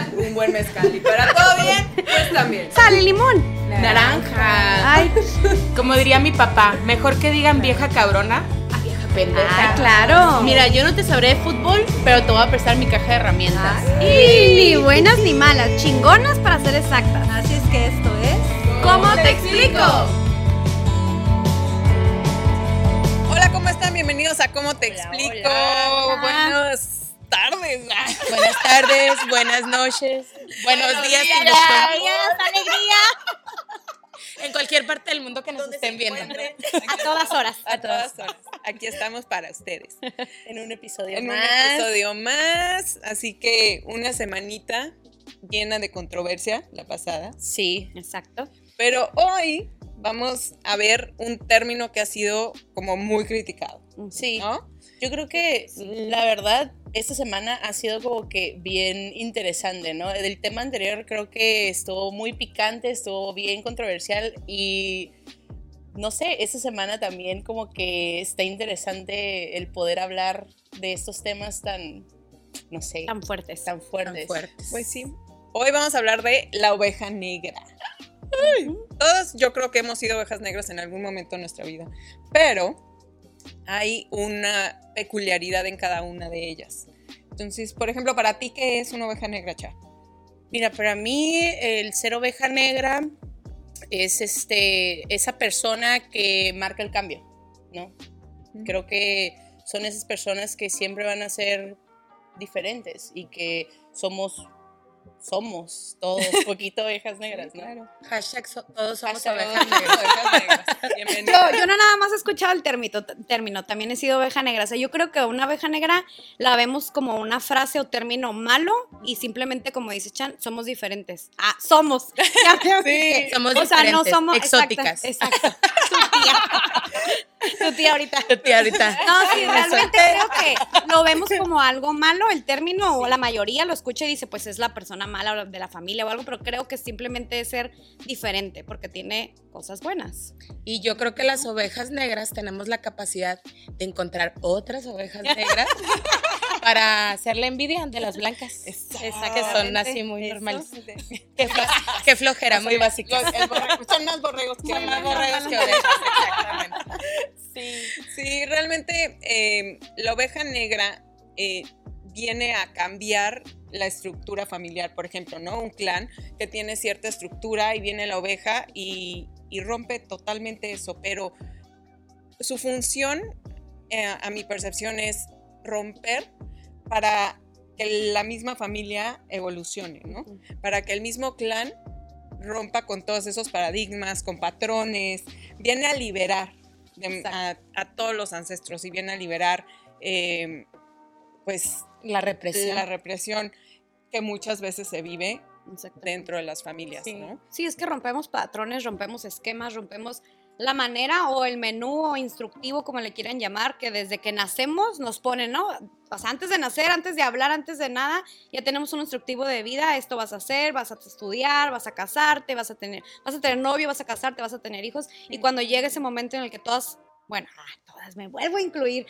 mal, un buen mezcal. Y para todo bien, pues también. Sal y limón. Naranja. Ay, Como diría mi papá, mejor que digan vieja cabrona a vieja pendeja. ah, claro. Mira, yo no te sabré de fútbol, pero te voy a prestar mi caja de herramientas. Y ni buenas ni malas, chingonas para ser exactas. Así es que esto es. ¿Cómo te explico? Hola, ¿cómo están? Bienvenidos a ¿Cómo te explico? hola. Buenas tardes. Buenas tardes, buenas noches, buenos días en, alegría. en cualquier parte del mundo que nos estén viendo. A todas horas. A todas horas. Aquí estamos para ustedes. En un episodio En un más. episodio más. Así que una semanita llena de controversia, la pasada. Sí. Exacto. Pero hoy vamos a ver un término que ha sido como muy criticado. Sí. ¿No? Yo creo que la verdad, esta semana ha sido como que bien interesante, ¿no? El tema anterior creo que estuvo muy picante, estuvo bien controversial y no sé, esta semana también como que está interesante el poder hablar de estos temas tan, no sé, Tan fuertes. tan fuertes. fuertes. Pues sí. Hoy vamos a hablar de la oveja negra. Ay, todos yo creo que hemos sido ovejas negras en algún momento de nuestra vida, pero hay una peculiaridad en cada una de ellas. Entonces, por ejemplo, para ti, ¿qué es una oveja negra, Cha? Mira, para mí el ser oveja negra es este, esa persona que marca el cambio, ¿no? Creo que son esas personas que siempre van a ser diferentes y que somos, somos todos poquito ovejas negras, ¿no? Claro. Hashtag so- todos somos Hashtag ovejas Ovejas negras. negras. Yo, yo no nada más he escuchado el término, término, también he sido oveja negra. O sea, yo creo que una oveja negra la vemos como una frase o término malo y simplemente, como dice Chan, somos diferentes. Ah, somos. Ya me ubiqué. Somos o sea, no diferentes, somos exóticas. Exacto. exacto. Tu tía. Ahorita. Tu tía ahorita. No, sí, realmente creo que lo vemos como algo malo, el término, o la mayoría lo escucha y dice, pues es la persona mala de la familia o algo, pero creo que simplemente es ser diferente, porque tiene cosas buenas. Y yo creo que las ovejas negras tenemos la capacidad de encontrar otras ovejas negras para hacerle envidia de las blancas. Que son así muy normales. Qué, flo- qué flojera, muy básicas. Los- son más borregos que Son más ovejas. borregos que ovejas, exactamente. Sí, sí, realmente eh, la oveja negra eh, viene a cambiar la estructura familiar, por ejemplo, ¿no? Un clan que tiene cierta estructura y viene la oveja y, y rompe totalmente eso, pero su función, eh, a mi percepción, es romper para que la misma familia evolucione, ¿no? Para que el mismo clan rompa con todos esos paradigmas, con patrones, viene a liberar de- a, a todos los ancestros y viene a liberar, eh, pues, La represión. la represión que muchas veces se vive dentro de las familias, Sí. ¿no? Sí, es que rompemos patrones, rompemos esquemas, rompemos la manera o el menú o instructivo, como le quieran llamar, que desde que nacemos nos ponen, ¿no? O sea, antes de nacer, antes de hablar, antes de nada, ya tenemos un instructivo de vida, esto vas a hacer, vas a estudiar, vas a casarte, vas a tener, vas a tener novio, vas a casarte, vas a tener hijos, y cuando llega ese momento en el que todas, bueno, ah, todas me vuelvo a incluir,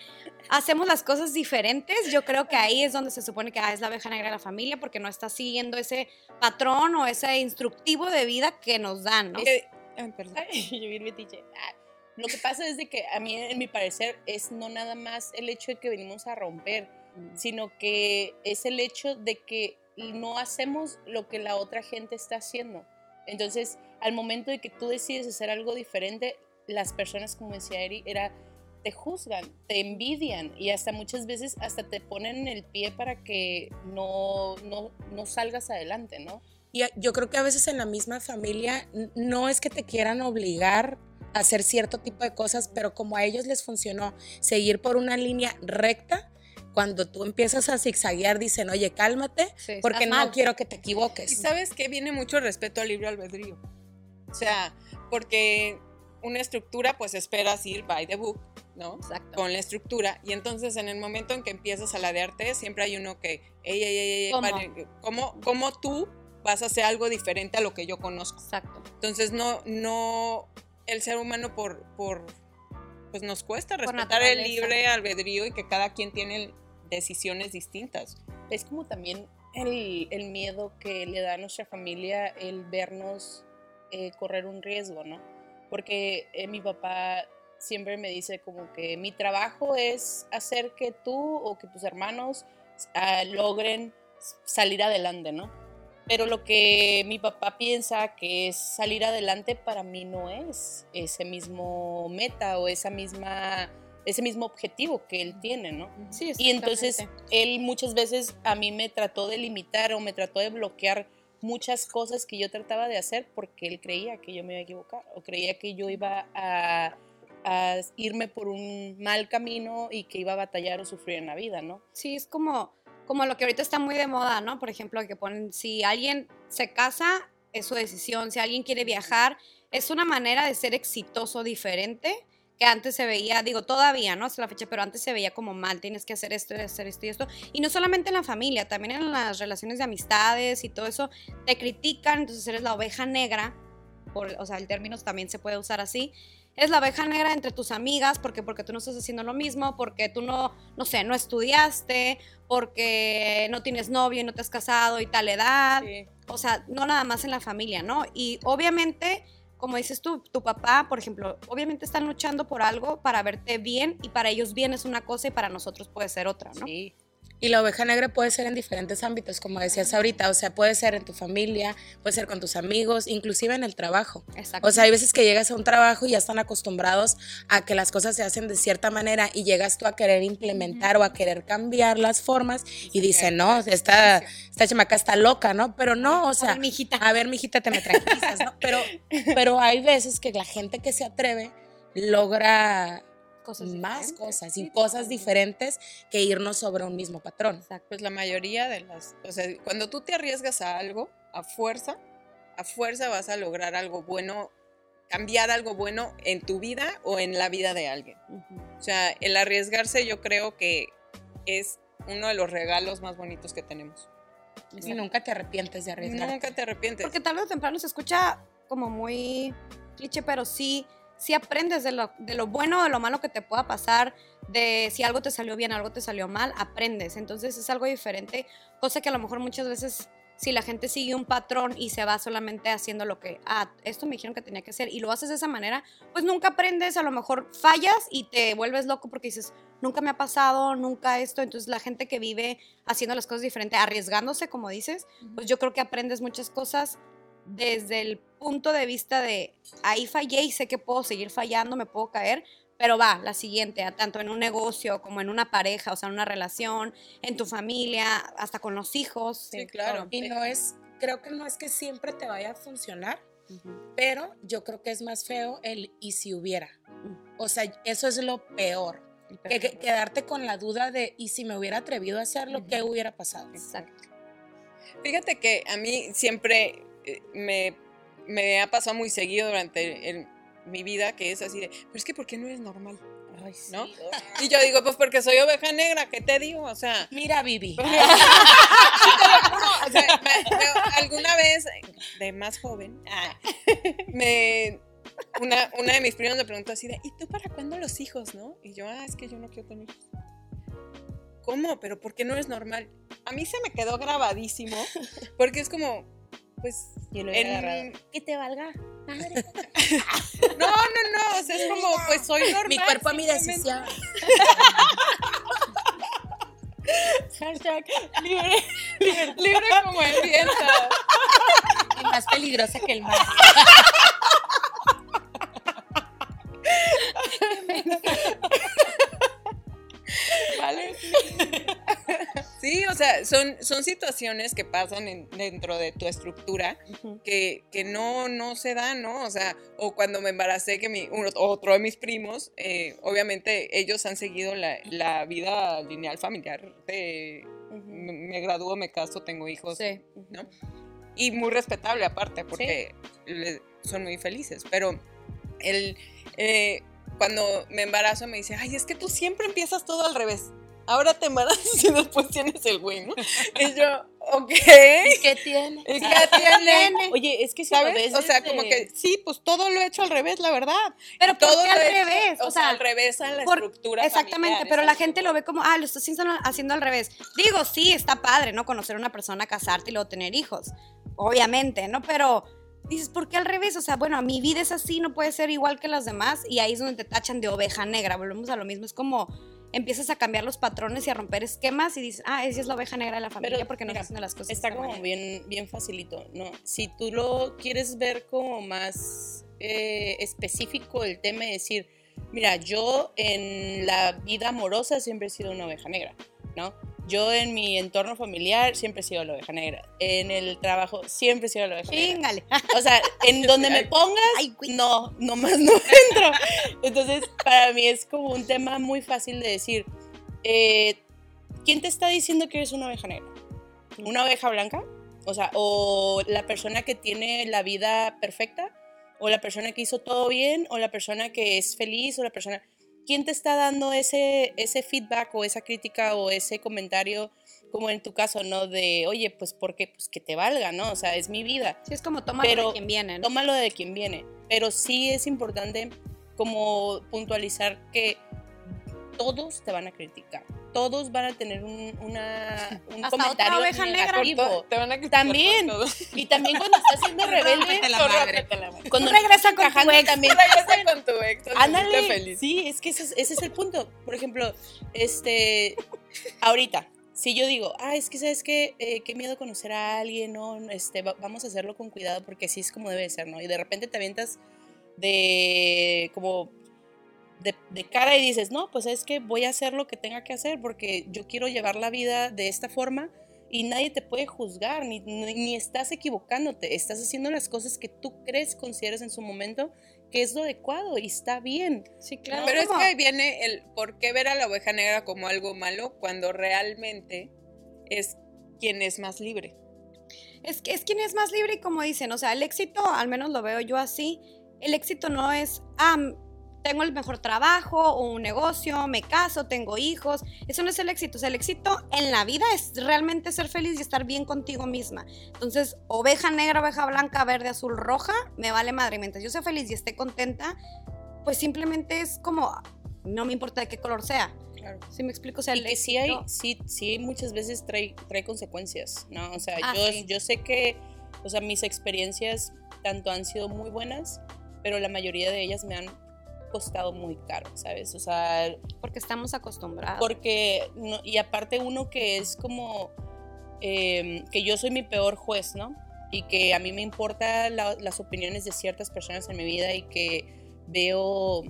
hacemos las cosas diferentes, yo creo que ahí es donde se supone que ah, es la abeja negra de la familia, porque no está siguiendo ese patrón o ese instructivo de vida que nos dan, ¿no? Eh, ay, perdón. Ay, yo bien metiche. Ah, Lo que pasa es de que a mí, en mi parecer, es no nada más el hecho de que venimos a romper, sino que es el hecho de que no hacemos lo que la otra gente está haciendo. Entonces, al momento de que tú decides hacer algo diferente, las personas, como decía Eri, era te juzgan, te envidian y hasta muchas veces hasta te ponen en el pie para que no, no, no salgas adelante, ¿no? Y yo creo que a veces en la misma familia no es que te quieran obligar a hacer cierto tipo de cosas, pero como a ellos les funcionó seguir por una línea recta, cuando tú empiezas a zigzaguear dicen, oye, cálmate, Sí, porque no mal. quiero que te Y equivoques. sabes que viene mucho respeto al libre albedrío. O sea, porque una estructura, pues esperas ir by the book, ¿no? Exacto. Con la estructura. Y entonces en el momento en que empiezas a ladearte, siempre hay uno que, ey, ey, ey, ey, ¿Cómo? ¿cómo, cómo tú vas a hacer algo diferente a lo que yo conozco? Exacto. Entonces no, no, el ser humano por, por, pues nos cuesta Por respetar el naturaleza. libre albedrío y que cada quien tiene decisiones distintas. es como también el, el miedo que le da a nuestra familia el vernos eh, correr un riesgo, ¿no? Porque eh, mi papá siempre me dice como que mi trabajo es hacer que tú o que tus hermanos ah, logren salir adelante, ¿no? Pero lo que mi papá piensa que es salir adelante para mí no es ese mismo meta o esa misma ese mismo objetivo que él tiene, ¿no? Sí, Y entonces él muchas veces a mí me trató de limitar o me trató de bloquear muchas cosas que yo trataba de hacer porque él creía que yo me iba a equivocar o creía que yo iba a, a irme por un mal camino y que iba a batallar o sufrir en la vida, ¿no? Sí, es como, como lo que ahorita está muy de moda, ¿no? Por ejemplo, que ponen, si alguien se casa, es su decisión, si alguien quiere viajar, es una manera de ser exitoso diferente que antes se veía, digo, todavía, ¿no? Hasta la fecha, pero antes se veía como mal, tienes que hacer esto, hacer esto y esto. Y no solamente en la familia, también en las relaciones de amistades y todo eso, te critican, entonces eres la oveja negra, por, o sea, el término también se puede usar así. Eres la oveja negra entre tus amigas, porque porque tú no estás haciendo lo mismo, porque tú no, no sé, no estudiaste, porque no tienes novio y no te has casado y tal edad. O sea, no nada más en la familia, ¿no? Y obviamente, como dices tú, tu papá, por ejemplo, obviamente están luchando por algo para verte bien y para ellos bien es una cosa y para nosotros puede ser otra, ¿no? Sí. Y la oveja negra puede ser en diferentes ámbitos, como decías ahorita, o sea, puede ser en tu familia, puede ser con tus amigos, inclusive en el trabajo. Exacto. O sea, hay veces que llegas a un trabajo y ya están acostumbrados a que las cosas se hacen de cierta manera y llegas tú a querer implementar o a querer cambiar las formas y dicen, no, esta, esta chamaca está loca, ¿no? Pero no, o sea, a ver, mijita, te me tranquilizas, ¿no? Pero, pero hay veces que la gente que se atreve logra cosas más cosas y Sí, cosas totalmente. diferentes que irnos sobre un mismo patrón. Exacto. Pues la mayoría de las, o sea, cuando tú te arriesgas a algo, a fuerza, a fuerza vas a lograr algo bueno, cambiar algo bueno en tu vida o en la vida de alguien. Ujú. O sea, el arriesgarse yo creo que es uno de los regalos más bonitos que tenemos. Y nunca te arrepientes de arriesgar. Nunca te arrepientes. Porque tarde o temprano se escucha como muy cliché, pero sí, sí aprendes de lo, de lo bueno o de lo malo que te pueda pasar, de si algo te salió bien, algo te salió mal, aprendes. Entonces es algo diferente, cosa que a lo mejor muchas veces si la gente sigue un patrón y se va solamente haciendo lo que, ah, esto me dijeron que tenía que hacer y lo haces de esa manera, pues nunca aprendes, a lo mejor fallas y te vuelves loco porque dices, nunca me ha pasado, nunca esto. Entonces la gente que vive haciendo las cosas diferentes, arriesgándose, como dices, pues yo creo que aprendes muchas cosas desde el punto de vista de ahí fallé y sé que puedo seguir fallando, me puedo caer, pero va, la siguiente, tanto en un negocio como en una pareja, o sea, en una relación, en tu familia, hasta con los hijos. Sí, claro. Y no es, creo que no es que siempre te vaya a funcionar, pero yo creo que es más feo el y si hubiera. O sea, eso es lo peor. Que, que- quedarte con la duda de y si me hubiera atrevido a hacerlo, ¿qué hubiera pasado? Exacto. Fíjate que a mí siempre me, me ha pasado muy seguido durante el- mi vida que es así de, pero es que ¿por qué no eres normal? Ay, sí. ¿No? Y yo digo, pues porque soy oveja negra, ¿qué te digo? O sea, Mira, Vivi. o sea, me- me- alguna vez de más joven, ah, me, una, una de mis primas me preguntó así de, ¿y tú para cuándo los hijos, no? Y yo, ah, es que yo no quiero tener hijos. ¿Cómo? ¿Pero por qué no es normal? A mí se me quedó grabadísimo, porque es como, pues, Yo lo en-. Que te valga. madre. no, no, no, o sea, es como, pues soy normal. Mi cuerpo a mi decisión. Hashtag libre. Libre como el viento. Y más peligrosa que el mar. sea, son, son situaciones que pasan en- dentro de tu estructura que, que no, no se dan, ¿no? O sea, o cuando me embaracé, que mi, uno- otro de mis primos, eh, obviamente ellos han seguido la, la vida lineal familiar de me, me gradúo, me caso, tengo hijos, Sí. ¿no? Y muy respetable aparte, porque le- son muy felices, pero el, eh, cuando me embarazo me dice, ay, es que tú siempre empiezas todo al revés. Ahora te embarazas y después tienes el güey, ¿no? Y yo, Ok. ¿Y qué tiene? ¿Y qué tiene? Oye, es que si lo ¿Sabes? ves O sea, desde- como que sí, pues todo lo he hecho al revés, la verdad. Pero ¿por todo qué al hecho, revés? O, sea, al revés a la por- estructura. Exactamente, familiar, pero la gente lo ve como, ah, lo estás haciendo, haciendo al revés. Digo, sí, está padre, ¿no? Conocer a una persona, casarte y luego tener hijos. Obviamente, ¿no? Pero dices, ¿por qué al revés? O sea, bueno, mi vida es así, no puede ser igual que las demás. Y ahí es donde te tachan de oveja negra. Volvemos a lo mismo. Es como empiezas a cambiar los patrones y a romper esquemas y dices, ah, esa es la oveja negra de la familia Pero, porque no mira, está haciendo las cosas. Está como manera. bien, bien facilito, ¿no? Si tú lo quieres ver como más eh, específico el tema y decir, mira, yo en la vida amorosa siempre he sido una oveja negra, ¿no? Yo en mi entorno familiar siempre he sido la oveja negra. En el trabajo siempre he sido la oveja negra. Chingale. O sea, en donde me pongas, no, nomás no entro. Entonces, para mí es como un tema muy fácil de decir, eh, ¿quién te está diciendo que eres una oveja negra? ¿Una oveja blanca? O sea, o la persona que tiene la vida perfecta, o la persona que hizo todo bien, o la persona que es feliz, o la persona... ¿Quién te está dando ese, ese feedback o esa crítica o ese comentario, como en tu caso, ¿no? De, oye, pues porque pues que te valga, ¿no? O sea, es mi vida Sí, es como toma Pero de quien viene, ¿no? tómalo de quien viene. Pero sí es importante como puntualizar que todos te van a criticar. Todos van a tener un, una, un Hasta otra comentario oveja negra. negativo. Te van a También. todo. Y también cuando estás siendo rebelde, la madre. cuando regresa con tu ex. también Regresa con tu ex. Ándale, feliz. sí, es que ese es, ese es el punto. Por ejemplo, este, ahorita, si yo digo, ah, es que sabes qué, Eh, qué miedo conocer a alguien, no, este, va- vamos a hacerlo con cuidado porque así es como debe ser, ¿no? Y de repente te avientas de, como, de, de cara y dices, no, pues es que voy a hacer lo que tenga que hacer porque yo quiero llevar la vida de esta forma y nadie te puede juzgar, ni, ni, ni estás equivocándote, estás haciendo las cosas que tú crees, consideras en su momento que es lo adecuado y está bien. Sí, claro. Pero es que ahí viene el por qué ver a la oveja negra como algo malo cuando realmente es quien es más libre. Es, que- es quien es más libre y como dicen, o sea, el éxito, al menos lo veo yo así, el éxito no es, ah, tengo el mejor trabajo o un negocio, me caso, tengo hijos, eso no es el éxito, o sea, el éxito en la vida es realmente ser feliz y estar bien contigo misma. Entonces, oveja negra, oveja blanca, verde, azul, roja, me vale madre, mientras yo sea feliz y esté contenta, pues simplemente es como, no me importa de qué color sea. Claro. ¿Sí me explico? O sea, Y el que sí hay, sí, sí muchas veces trae, trae consecuencias, ¿no? O sea, Ah, yo, sí. yo sé que, o sea, mis experiencias tanto han sido muy buenas, pero la mayoría de ellas me han costado muy caro, ¿sabes? O sea, porque estamos acostumbrados. porque, no- y aparte uno que es como, eh, que yo soy mi peor juez, ¿no? Y que a mí me importan las opiniones de ciertas personas en mi vida y que veo,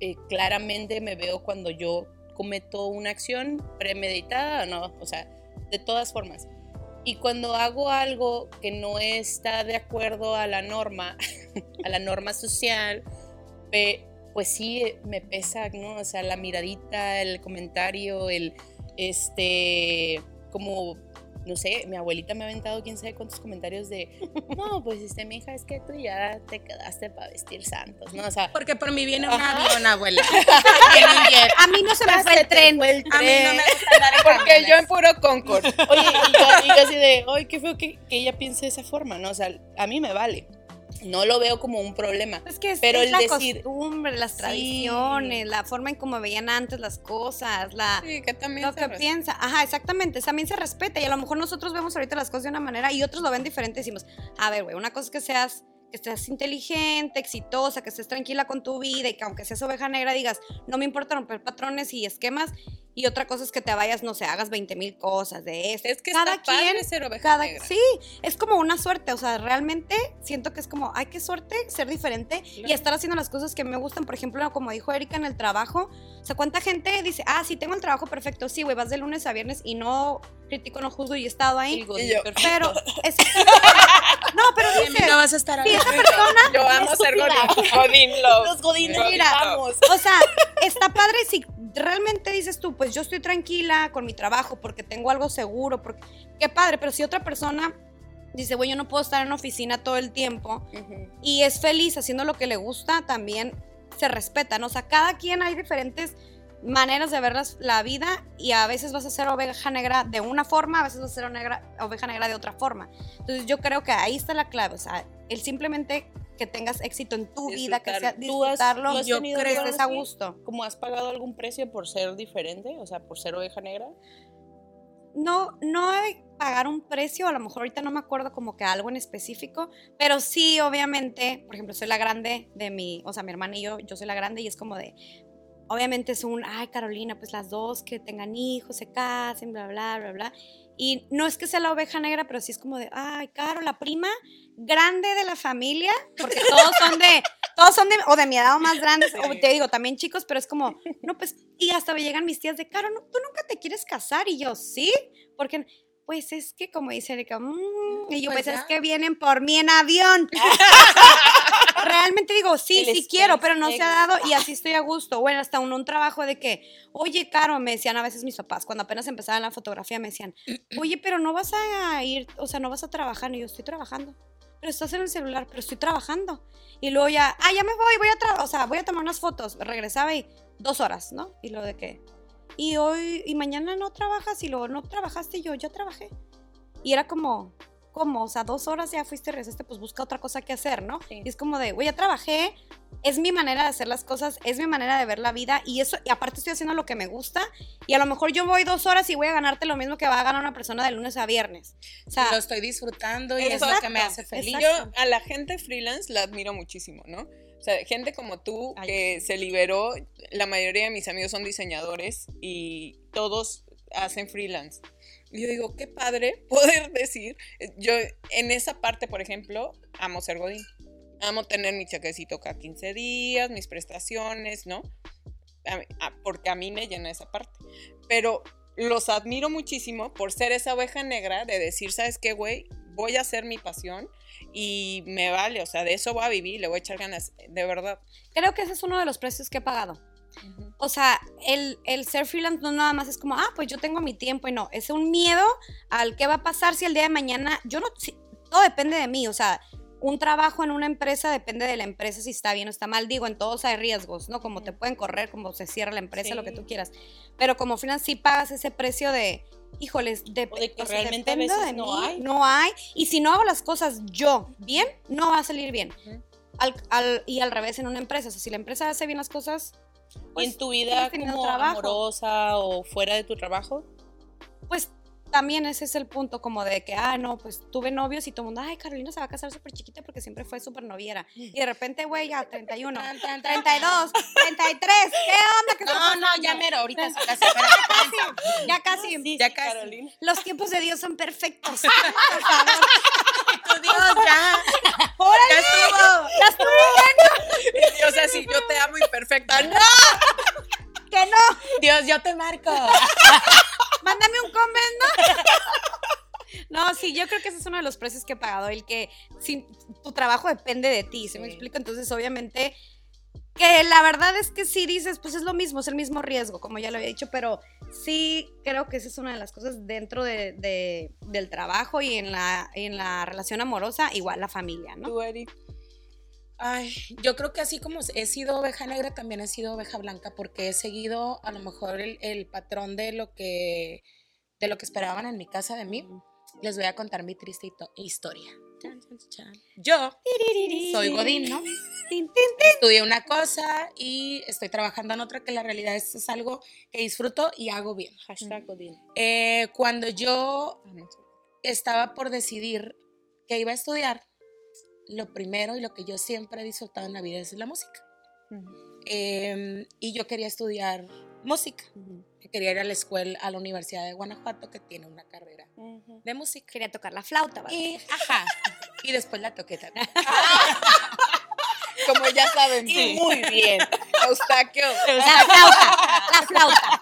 eh, claramente me veo cuando yo cometo una acción premeditada, ¿no? O sea, de todas formas. Y cuando hago algo que no está de acuerdo a la norma, a la norma social, pe- pues sí me pesa, ¿no? O sea, la miradita, el comentario, el, este, como, no sé, mi abuelita me ha aventado quién sabe cuántos comentarios de, no, pues este, mi hija, es que tú ya te quedaste para vestir santos, ¿no? O sea, Porque por mí viene un avión, abuela. A mí no se me fue el tren. fue el A mí no me gusta andar en Porque yo en puro Concord. Oye, y yo, y yo así de, ay, qué feo que, que ella piense de esa forma, ¿no? O sea, a mí me vale. No lo veo como un problema. Es que es, Pero es el la decir- costumbre, las Sí. tradiciones, la forma en cómo veían antes las cosas, la, Sí, que también lo que respeta. piensa. Ajá, exactamente. También se respeta. Y a lo mejor nosotros vemos ahorita las cosas de una manera y otros lo ven diferente. Decimos, a ver, güey, una cosa es que seas que estés inteligente, exitosa, que estés tranquila con tu vida y que aunque seas oveja negra digas, no me importa romper patrones y esquemas. Y otra cosa es que te vayas, no sé, hagas 20 mil cosas de esto. Es que cada está padre quien ser oveja cada, negra. sí, es como una suerte, o sea, realmente siento que es como, ay, qué suerte ser diferente y estar haciendo las cosas que me gustan, por ejemplo, como dijo Erika en el trabajo, o sea, cuánta gente dice, ah, sí, tengo el trabajo perfecto, sí, güey, vas de lunes a viernes y no critico, no juzgo y he estado ahí, Digo, Y yo, pero, es, no, pero dices, no vas a estar hablando. esa persona, Yo amo ser Godín. Godín love. Los godines Godín gritamos. o sea, está padre si realmente dices tú, pues yo estoy tranquila con mi trabajo porque tengo algo seguro, porque, qué padre, pero si otra persona dice, güey, yo no puedo estar en oficina todo el tiempo, y es feliz haciendo lo que le gusta, también se respeta, ¿no? O sea, cada quien hay diferentes maneras de ver las- la vida y a veces vas a ser oveja negra de una forma, a veces vas a ser negra- oveja negra de otra forma. Entonces yo creo que ahí está la clave, o sea, el simplemente que tengas éxito en tu vida, que sea Disfrutar. ¿Tú has- disfrutarlo, tú has yo tenido creo que algo estés a gusto. ¿Cómo has pagado algún precio por ser diferente? O sea, por ser oveja negra. no, no hay pagar un precio, a lo mejor ahorita no me acuerdo como que algo en específico, pero sí, obviamente, por ejemplo, soy la grande de mi, o sea, mi hermana y yo, yo soy la grande y es como de, obviamente es un, ay, Carolina, pues las dos que tengan hijos, se casen, bla, bla, bla, bla. Y no es que sea la oveja negra, pero sí es como de, ay, Caro, la prima grande de la familia, porque todos son de, todos son de, o de mi edad o más grandes, o te digo, también chicos, pero es como, no, pues, y hasta me llegan mis tías de, Caro, no, tú nunca te quieres casar, y yo, sí, porque, pues es que, como dice Erika, mm, y yo, Pues pues, es que vienen por mí en avión. Realmente digo, sí, El sí quiero, pero no se ha dado y así estoy a gusto. Bueno, hasta un, un trabajo de que, oye, Caro, me decían a veces mis papás, cuando apenas empezaba la fotografía, me decían, oye, pero no vas a ir, o sea, no vas a trabajar. Y yo, estoy trabajando. Pero estás en el celular, pero estoy trabajando. Y luego ya, ah, ya me voy, voy a trabajar, o sea, voy a tomar unas fotos. Regresaba y dos horas, ¿no? Y lo de que, y hoy, y mañana no trabajas, y luego no trabajaste, y yo, ya trabajé. Y era como, ¿cómo? O sea, dos horas ya fuiste, regresaste, pues busca otra cosa que hacer, ¿no? Sí. Y es como de, güey, ya trabajé, es mi manera de hacer las cosas, es mi manera de ver la vida, y eso, y aparte estoy haciendo lo que me gusta, y a lo mejor yo voy dos horas y voy a ganarte lo mismo que va a ganar una persona de lunes a viernes. O sea, lo estoy disfrutando y es lo que me Exacto, hace feliz. exacto. Yo a la gente freelance la admiro muchísimo, ¿no? O sea, gente como tú Ay, que se liberó, la mayoría de mis amigos son diseñadores y todos hacen freelance. Yo digo, qué padre poder decir, yo en esa parte, por ejemplo, amo ser godín. Amo tener mi chequecito cada 15 días, mis prestaciones, ¿no? Porque a mí me llena esa parte. Pero los admiro muchísimo por ser esa oveja negra de decir, ¿sabes qué, güey? Voy a hacer mi pasión y me vale, o sea, de eso voy a vivir, le voy a echar ganas, de verdad. creo que ese es uno de los precios que he pagado. O sea, el, el ser freelance no nada más es como, ah, pues yo tengo mi tiempo y no, es un miedo al qué va a pasar si el día de mañana, yo no, si- todo depende de mí, o sea, un trabajo en una empresa depende de la empresa si está bien o está mal, digo, en todos hay riesgos, ¿no? Como te pueden correr, como se cierra la empresa, lo que tú quieras, pero como freelance sí pagas ese precio de, híjoles, de, O de que o sea, realmente a veces de no mí, hay. no hay, y si no hago las cosas yo bien, no va a salir bien. Ujú. Al- al- y al revés en una empresa, o sea, si la empresa hace bien las cosas, ¿Y pues, en tu vida como trabajo. amorosa o fuera de tu trabajo? pues también ese es el punto como de que, ah, no, pues tuve novios y todo el mundo, ay, Carolina se va a casar súper chiquita porque siempre fue súper noviera. Y de repente, güey, ya 31, Tan, tan, tan, 32, 33, ¿qué onda? ¿Qué No, no, ya mero, ahorita se casa. casi, ya casi. Sí, Ya casi. Carolina. Los tiempos de Dios son perfectos. Por favor. Dios, ya. ¡Órale! Ya estuvo. Ya estuvo o sea, si yo te amo imperfecta, no. que no. Dios, yo te marco. Mándame un comment, ¿no? No, sí, yo creo que ese es uno de los precios que he pagado, el que si, tu trabajo depende de ti, ¿se me Sí. explico? Entonces, obviamente, que la verdad es que sí dices, pues es lo mismo, es el mismo riesgo, como ya lo había dicho, pero sí creo que esa es una de las cosas dentro de, de- del trabajo y en la, en la relación amorosa, igual la familia, ¿no? Tú. Ay, yo creo que así como he sido oveja negra, también he sido oveja blanca, porque he seguido a lo mejor el, el patrón de lo que de lo que esperaban en mi casa de mí. Les voy a contar mi triste historia. Yo soy Godín, ¿no? Estudié una cosa y estoy trabajando en otra que la realidad es, es algo que disfruto y hago bien. Hashtag Godín. Eh, cuando yo Amo. estaba por decidir que iba a estudiar, lo primero y lo que yo siempre he disfrutado en la vida es la música. Eh, y yo quería estudiar música. Quería ir a la escuela, a la Universidad de Guanajuato, que tiene una carrera de música. Quería tocar la flauta, ¿vale? Y, ajá, y después la toqué también. Como ya saben, Y muy bien. Eustaquio. La flauta, la flauta.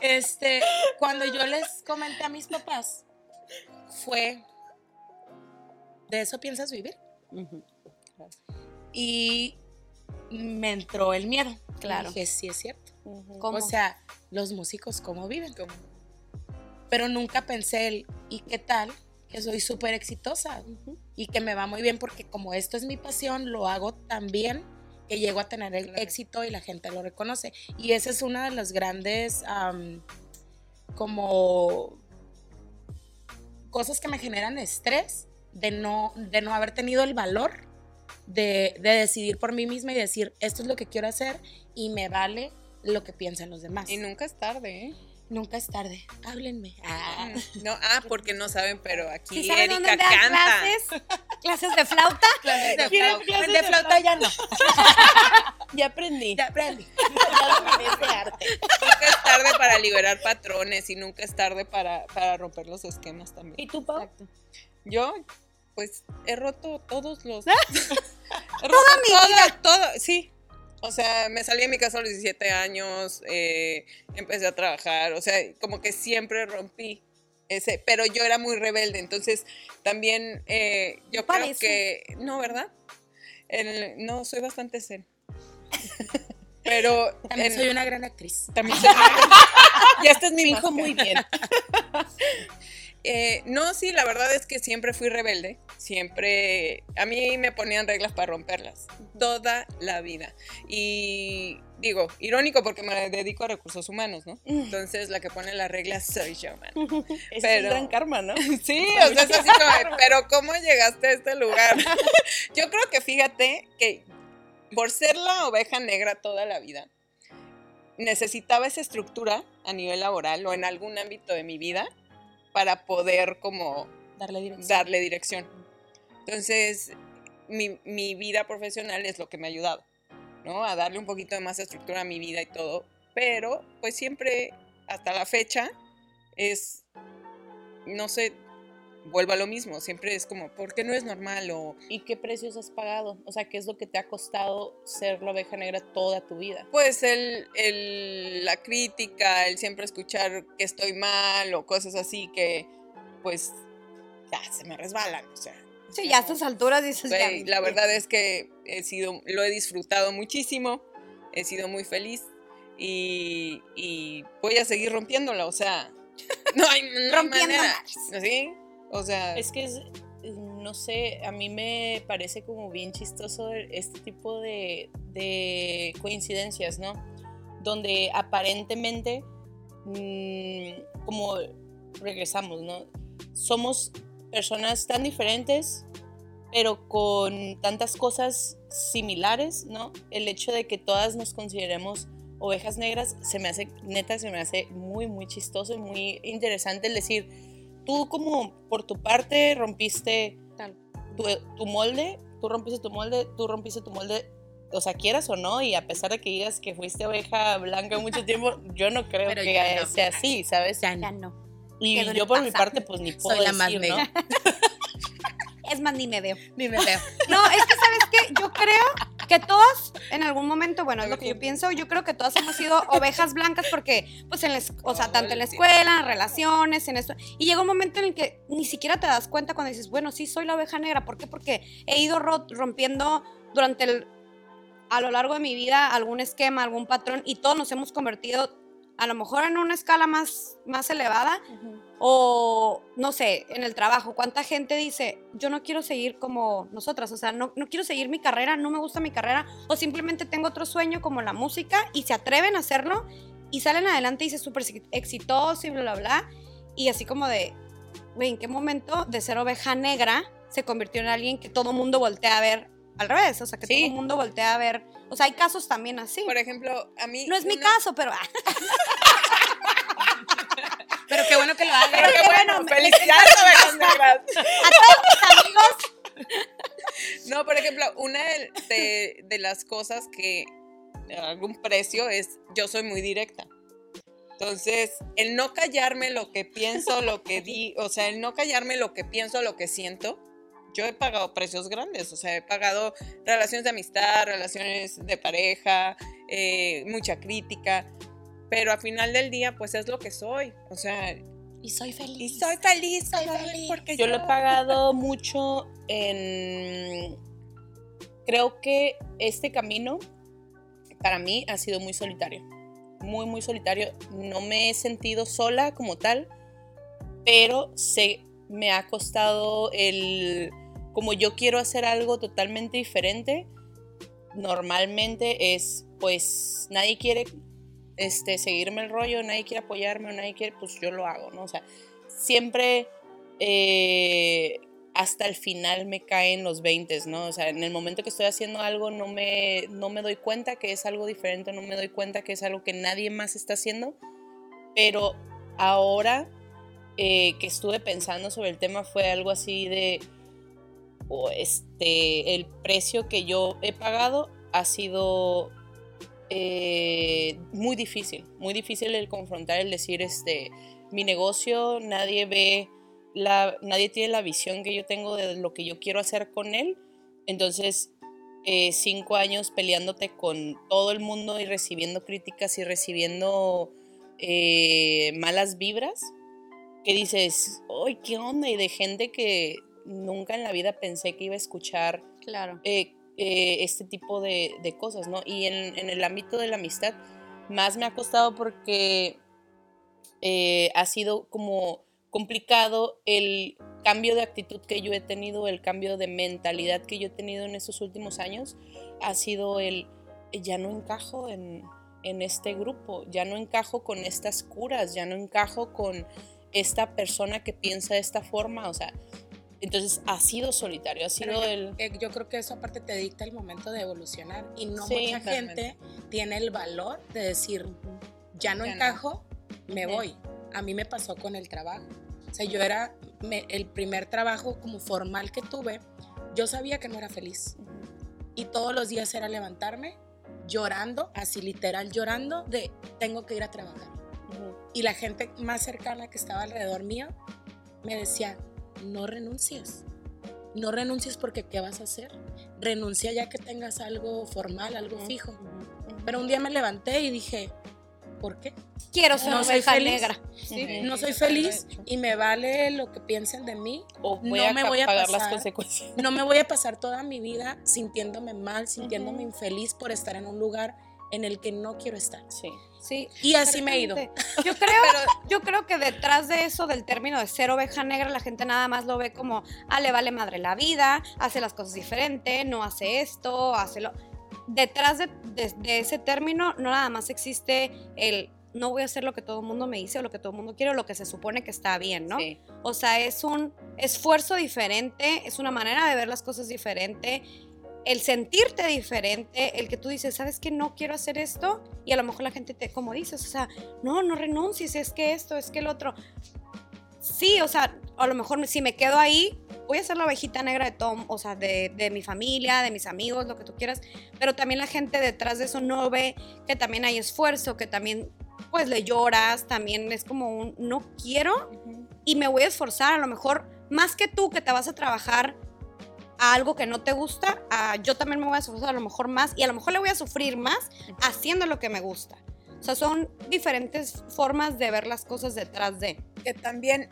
Este, cuando yo les comenté a mis papás, fue, ¿de eso piensas vivir? Y me entró el miedo. Claro. Dije, sí es cierto. ¿Cómo? O sea, los músicos, ¿cómo viven? Pero nunca pensé el, ¿y qué tal? Que soy súper exitosa y que me va muy bien porque como esto es mi pasión, lo hago tan bien que llego a tener el éxito y la gente lo reconoce. Y esa es una de las grandes como cosas que me generan estrés de no, de no haber tenido el valor de, de decidir por mí misma y decir, esto es lo que quiero hacer y me vale lo que piensan los demás. Y nunca es tarde, ¿eh? Nunca es tarde. Háblenme. Ah. No, ah, porque no saben, pero aquí ¿Sí saben dónde Erika canta. clases? ¿Clases de flauta? De ¿Quieren flauta, clases de flauta ya no. Ya aprendí. Ya aprendí. Ya arte. Nunca es tarde para liberar patrones y nunca es tarde para, para romper los esquemas también. ¿Y tú, Pau? Exacto. Yo, pues, he roto todos los... He roto todo, todo, sí. O sea, me salí de mi casa a los 17 años, eh, empecé a trabajar, o sea, como que siempre rompí ese, pero yo era muy rebelde, entonces también eh, yo creo que, no, ¿verdad? El- no, soy bastante zen. pero También en- soy una gran actriz. también soy y esta es mi Finjo muy bien. Eh, no, sí, la verdad es que siempre fui rebelde. Siempre. A mí me ponían reglas para romperlas. Toda la vida. Y digo, irónico porque me dedico a recursos humanos, ¿no? Entonces la que pone las reglas soy yo, man. Es Pero- un gran karma, ¿no? Sí, o sea, es así como, pero ¿cómo llegaste a este lugar? Yo creo que fíjate que por ser la oveja negra toda la vida, necesitaba esa estructura a nivel laboral o en algún ámbito de mi vida para poder como Darle dirección. darle dirección. Entonces, mi, mi vida profesional es lo que me ha ayudado, ¿no? A darle un poquito de más estructura a mi vida y todo. Pero, pues siempre, hasta la fecha, es, no sé, vuelvo a lo mismo. Siempre es como, ¿por qué no es normal? O, ¿Y qué precios has pagado? O sea, ¿qué es lo que te ha costado ser la oveja negra toda tu vida? pues, el, el- la crítica, el siempre escuchar que estoy mal o cosas así que, pues, ya se me resbalan, o sea. Sí, ya a estas alturas dices ya. la verdad es que he sido, lo he disfrutado muchísimo, he sido muy feliz y, y voy a seguir rompiéndola, o sea, no hay, no hay Rompiendo manera. ¿sí? O sea, Es que es, no sé, a mí me parece como bien chistoso este tipo de, de coincidencias, ¿no? Donde aparentemente, mm, como regresamos, ¿no? Somos personas tan diferentes, pero con tantas cosas similares, ¿no? El hecho de que todas nos consideremos ovejas negras se me hace, neta, se me hace muy, muy chistoso y muy interesante el decir, tú como por tu parte rompiste Tal. tu, tu molde, tú rompiste tu molde, tú rompiste tu molde, o sea, quieras o no, y a pesar de que digas que fuiste oveja blanca mucho tiempo, yo no creo Pero que no. sea así, ¿sabes? Ya no. Y yo por mi parte, pues ni puedo Soy la más decir, ¿no? Es más, ni me veo. Ni me veo. No, es que, ¿sabes qué? Yo creo que todas, en algún momento, bueno, es lo que yo pienso, yo creo que todas hemos sido ovejas blancas porque, pues, en la, es- o sea, tanto en la escuela, en relaciones, en esto. Y llega un momento en el que ni siquiera te das cuenta cuando dices, bueno, sí, soy la oveja negra. ¿Por qué? Porque he ido ro- rompiendo durante el, a lo largo de mi vida algún esquema, algún patrón, y todos nos hemos convertido a lo mejor en una escala más, más elevada. O no sé, en el trabajo, ¿cuánta gente dice, yo no quiero seguir como nosotras? O sea, no, no quiero seguir mi carrera, no me gusta mi carrera, o simplemente tengo otro sueño como la música y se atreven a hacerlo y salen adelante y se súper exitoso y bla, bla, bla. Y así como de, güey, ¿en qué momento de ser oveja negra se convirtió en alguien que todo mundo voltea a ver al revés? O sea, que Sí. todo mundo voltea a ver. O sea, hay casos también así. por ejemplo, a mí... No es mi caso, pero... Pero qué bueno que lo Pero hagas. qué Qué bueno, felicidades, ovejas negras. amigos, No, por ejemplo, una de, de- de las cosas que a algún precio es yo soy muy directa. Entonces, el no callarme lo que pienso, lo que di, o sea, el no callarme lo que pienso, lo que siento, yo he pagado precios grandes, o sea, he pagado relaciones de amistad, relaciones de pareja, eh, mucha crítica, pero al final del día, pues es lo que soy, o sea, Y soy y feliz. soy feliz, Soy soy feliz. porque Yo lo he pagado mucho en... Creo que este camino para mí ha sido muy solitario. Muy, muy solitario. No me he sentido sola como tal, pero se me ha costado el... Como yo quiero hacer algo totalmente diferente, normalmente es, pues, nadie quiere este, seguirme el rollo, nadie quiere apoyarme, nadie quiere, pues yo lo hago, ¿no? O sea, siempre eh, hasta el final me caen los 20, ¿no? O sea, en el momento que estoy haciendo algo no me, no me doy cuenta que es algo diferente, no me doy cuenta que es algo que nadie más está haciendo, pero ahora eh, que estuve pensando sobre el tema fue algo así de, o este, el precio que yo he pagado ha sido eh, muy difícil, muy difícil el confrontar, el decir, este, mi negocio, nadie ve nadie tiene la visión que yo tengo de lo que yo quiero hacer con él. Entonces, eh, cinco años peleándote con todo el mundo y recibiendo críticas y recibiendo eh, malas vibras, que dices, ¡ay, qué onda! Y de gente que nunca en la vida pensé que iba a escuchar claro. Eh, este tipo de, cosas, ¿no? Y en, en, el ámbito de la amistad, más me ha costado porque ha sido como complicado el cambio de actitud que yo he tenido, el cambio de mentalidad que yo he tenido en estos últimos años, ha sido el ya no encajo en, en este grupo, ya no encajo con estas curas, ya no encajo con esta persona que piensa de esta forma, o sea, entonces ha sido solitario, ha sido el... Eh, yo creo que eso aparte te dicta el momento de evolucionar y no mucha gente tiene el valor de decir, ya no encajo, me voy. A mí me pasó con el trabajo. O sea, yo era el primer trabajo como formal que tuve, yo sabía que no era feliz. Y todos los días era levantarme llorando, así literal llorando de tengo que ir a trabajar. Y la gente más cercana que estaba alrededor mío me decía, no renuncies. No renuncies porque ¿qué vas a hacer? Renuncia ya que tengas algo formal, algo fijo. Pero un día me levanté y dije, ¿por qué? Quiero ser no soy feliz. negra. No soy feliz y me vale lo que piensen de mí. O voy no a me voy a pagar las consecuencias. No me voy a pasar toda mi vida sintiéndome mal, sintiéndome infeliz por estar en un lugar en el que no quiero estar. Sí. Sí, y así me he ido. Yo creo, yo creo que detrás de eso, del término de ser oveja negra, la gente nada más lo ve como, ah, le vale madre la vida, hace las cosas diferente, no hace esto, hace lo detrás de, ese término no nada más existe el no voy a hacer lo que todo el mundo me dice o lo que todo el mundo quiere o lo que se supone que está bien, ¿no? O sea, es un esfuerzo diferente, es una manera de ver las cosas diferente, el sentirte diferente, el que tú dices, ¿sabes que no quiero hacer esto? Y a lo mejor la gente te, como dices, o sea, no, no renuncies, es que esto, es que el otro. Sí, o sea, a lo mejor si me quedo ahí, voy a ser la ovejita negra de Tom, o sea, de, de, mi familia, de mis amigos, lo que tú quieras, pero también la gente detrás de eso no ve que también hay esfuerzo, que también pues le lloras, también es como un no quiero y me voy a esforzar, a lo mejor más que tú que te vas a trabajar a algo que no te gusta, yo también me voy a esforzar a lo mejor más y a lo mejor le voy a sufrir más haciendo lo que me gusta. O sea, son diferentes formas de ver las cosas detrás de. Que también,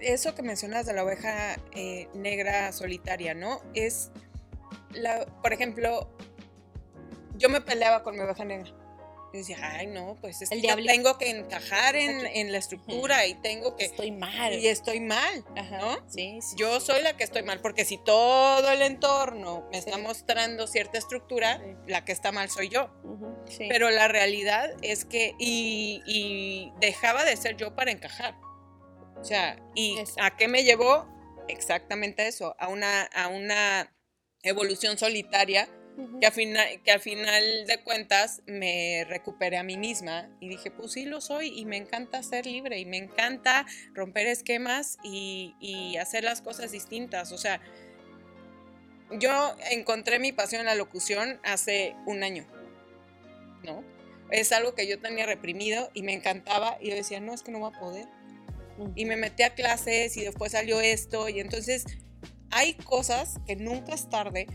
eso que mencionas de la oveja eh, negra solitaria, ¿no? Es, la, por ejemplo, yo me peleaba con mi oveja negra. Y decía, ay, no, pues es que yo tengo que encajar en, en, la estructura y tengo que... Estoy mal. Y estoy mal, ¿no? Sí, sí, Yo soy la que estoy mal, porque si todo el entorno me está mostrando cierta estructura, la que está mal soy yo. Pero la realidad es que, y, y, dejaba de ser yo para encajar. O sea, ¿y a qué me llevó? Exactamente eso, a una, a una evolución solitaria que, al final, que al final de cuentas me recuperé a mí misma y dije, pues sí lo soy y me encanta ser libre y me encanta romper esquemas y, y hacer las cosas distintas. O sea, yo encontré mi pasión en la locución hace un año, ¿no? Es algo que yo tenía reprimido y me encantaba y yo decía, no, es que no va a poder. Y me metí a clases y después salió esto y entonces hay cosas que nunca es tarde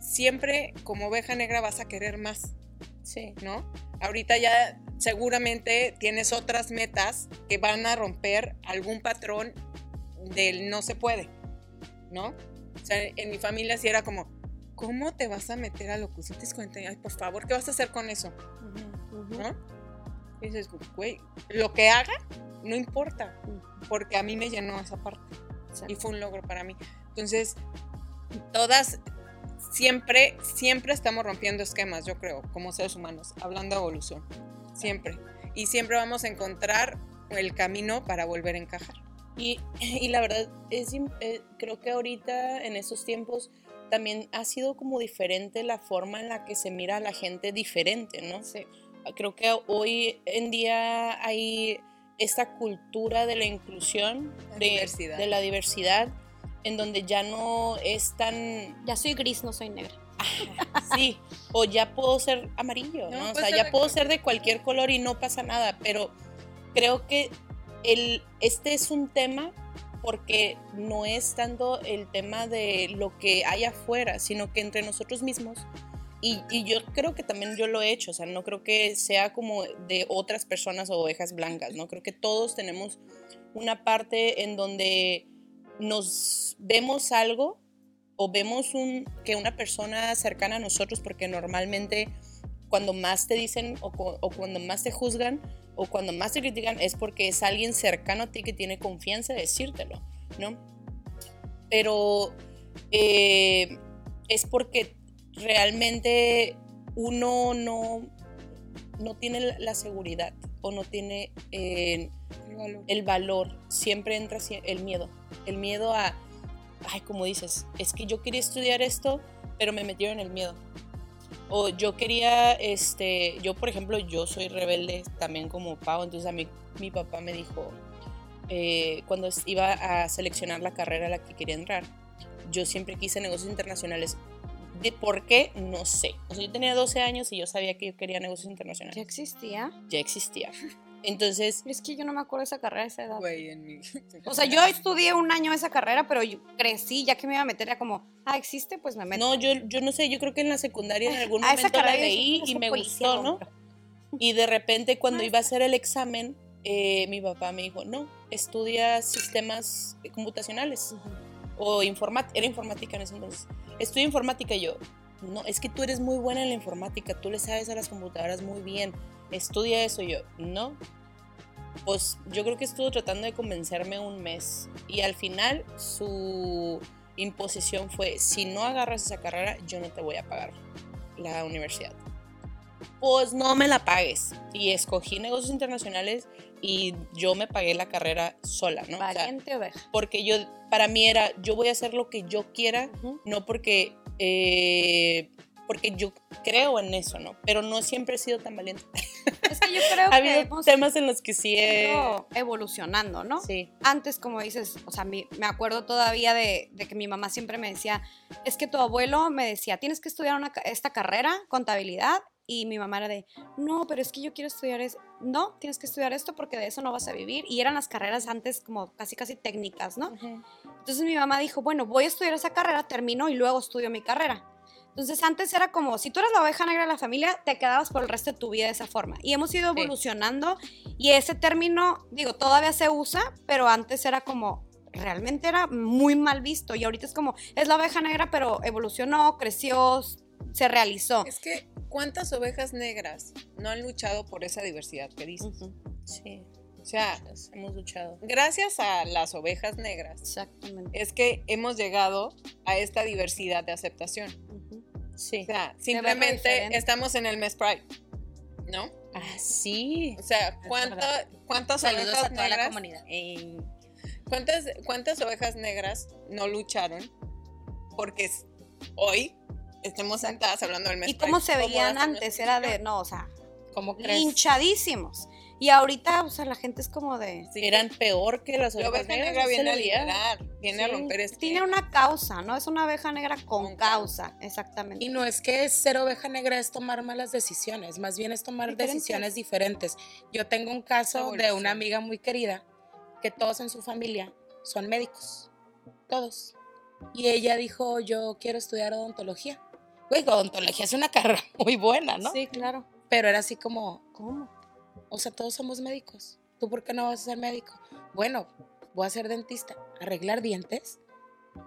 siempre como oveja negra vas a querer más. Sí. ¿No? Ahorita ya seguramente tienes otras metas que van a romper algún patrón del no se puede, ¿no? O sea, en mi familia sí era como, ¿cómo te vas a meter a locución? Te cuenta, ay, por favor, ¿qué vas a hacer con eso? ¿No? Y dices, güey, lo que haga no importa, porque a mí me llenó esa parte y fue un logro para mí. Entonces, todas siempre, siempre estamos rompiendo esquemas, yo creo, como seres humanos, hablando de evolución. Siempre. Y siempre vamos a encontrar el camino para volver a encajar. Y, y la verdad, es, eh, creo que ahorita, en estos tiempos, también ha sido como diferente la forma en la que se mira a la gente diferente, ¿no? Sí. Creo que hoy en día hay esta cultura de la inclusión, La de, de la diversidad, en donde ya no es tan Ya soy gris, no soy negra. Sí, o ya puedo ser amarillo, No, ¿no? O sea, ya puedo ser de cualquier color y no pasa nada, pero creo que el, este es un tema porque no es tanto el tema de lo que hay afuera, sino que entre nosotros mismos. Y, y yo creo que también yo lo he hecho, o sea, no creo que sea como de otras personas o ovejas blancas, ¿no? Creo que todos tenemos una parte en donde nos vemos algo o vemos un, que una persona cercana a nosotros, porque normalmente cuando más te dicen o, cu- o cuando más te juzgan o cuando más te critican es porque es alguien cercano a ti que tiene confianza de decírtelo, ¿no? Pero eh, es porque realmente uno no, no tiene la- seguridad o no tiene eh, el valor, siempre entra el miedo, el miedo a, ay, como dices, es que yo quería estudiar esto, pero me metieron el miedo. O yo quería, este, yo por ejemplo, yo soy rebelde también como Pau, entonces a mí mi papá me dijo, eh, cuando iba a seleccionar la carrera a la que quería entrar, yo siempre quise negocios internacionales. ¿De por qué? No sé. O sea, yo tenía 12 años y yo sabía que yo quería negocios Ya internacionales. existía. Ya existía. Entonces, Es que yo no me acuerdo de esa carrera a esa edad. Güey, en mi... O sea, yo estudié un año esa carrera, pero yo crecí, ya que me iba a meter, era como, ah, existe, pues me meto. No, yo, yo no sé, yo creo que en la secundaria en algún A esa momento la leí y "Eso me policía, gustó, ¿no? pero- Y de repente cuando iba a hacer el examen, eh, mi papá me dijo, no, estudia sistemas computacionales o informática, era informática en ese entonces. Estudia informática yo, no, es que tú eres muy buena en la informática, tú le sabes a las computadoras muy bien, estudia eso yo, no. Pues yo creo que estuvo tratando de convencerme un mes y al final su imposición fue, si no agarras esa carrera, yo no te voy a pagar la universidad. Pues no me la pagues. Y escogí negocios internacionales y yo me pagué la carrera sola, ¿no? O sea, Valiente oveja. porque yo, para mí era, yo voy a hacer lo que yo quiera, Ujú. no porque, eh, porque yo creo en eso, ¿no? Pero no siempre he sido tan valiente. Es que yo creo ha que habido hemos temas en los que sí he... evolucionando, ¿no? Sí. Antes, como dices, o sea, me acuerdo todavía de, de que mi mamá siempre me decía, es que tu abuelo me decía, tienes que estudiar una esta carrera, contabilidad, y mi mamá era de, no, pero es que yo quiero estudiar eso. No, tienes que estudiar esto porque de eso no vas a vivir. Y eran las carreras antes como casi, casi técnicas, ¿no? Entonces mi mamá dijo, bueno, voy a estudiar esa carrera, termino y luego estudio mi carrera. Entonces antes era como, si tú eras la oveja negra de la familia, te quedabas por el resto de tu vida de esa forma. Y hemos ido Sí. evolucionando y ese término, digo, todavía se usa, pero antes era como, realmente era muy mal visto y ahorita es como, es la oveja negra, pero evolucionó, creció, se realizó. Es que, ¿cuántas ovejas negras no han luchado por esa diversidad que dices? Sí. O sea, Hemos luchado. gracias a las ovejas negras Exactamente. es que hemos llegado a esta diversidad de aceptación. Sí. O sea, simplemente estamos en el mes Pride, ¿no? Ah, sí. O sea, ¿cuánta- ¿cuántas Saludos ovejas a toda la negras? comunidad. eh, ¿cuántas, ¿Cuántas ovejas negras no lucharon porque hoy estemos sentadas hablando del mes ¿Y cómo se veían antes? Era de, no, o sea, ¿Cómo crees? hinchadísimos. Y ahorita, o sea, la gente es como de... Sí, Eran peor que las La ovejas oveja negras. negra viene a liberar, viene a romper este... Tiene una causa, ¿no? Es una abeja negra con, Con causa, exactamente. Y no es que ser oveja negra es tomar malas decisiones, más bien es tomar Diferentes. decisiones diferentes. Yo tengo un caso de una amiga muy querida que todos en su familia son médicos, todos. Y ella dijo, yo quiero estudiar odontología. Güey, odontología es una carrera muy buena, ¿no? Sí, claro. Pero era así como, ¿Cómo? o sea, todos somos médicos. ¿Tú por qué no vas a ser médico? Bueno, voy a ser dentista, arreglar dientes.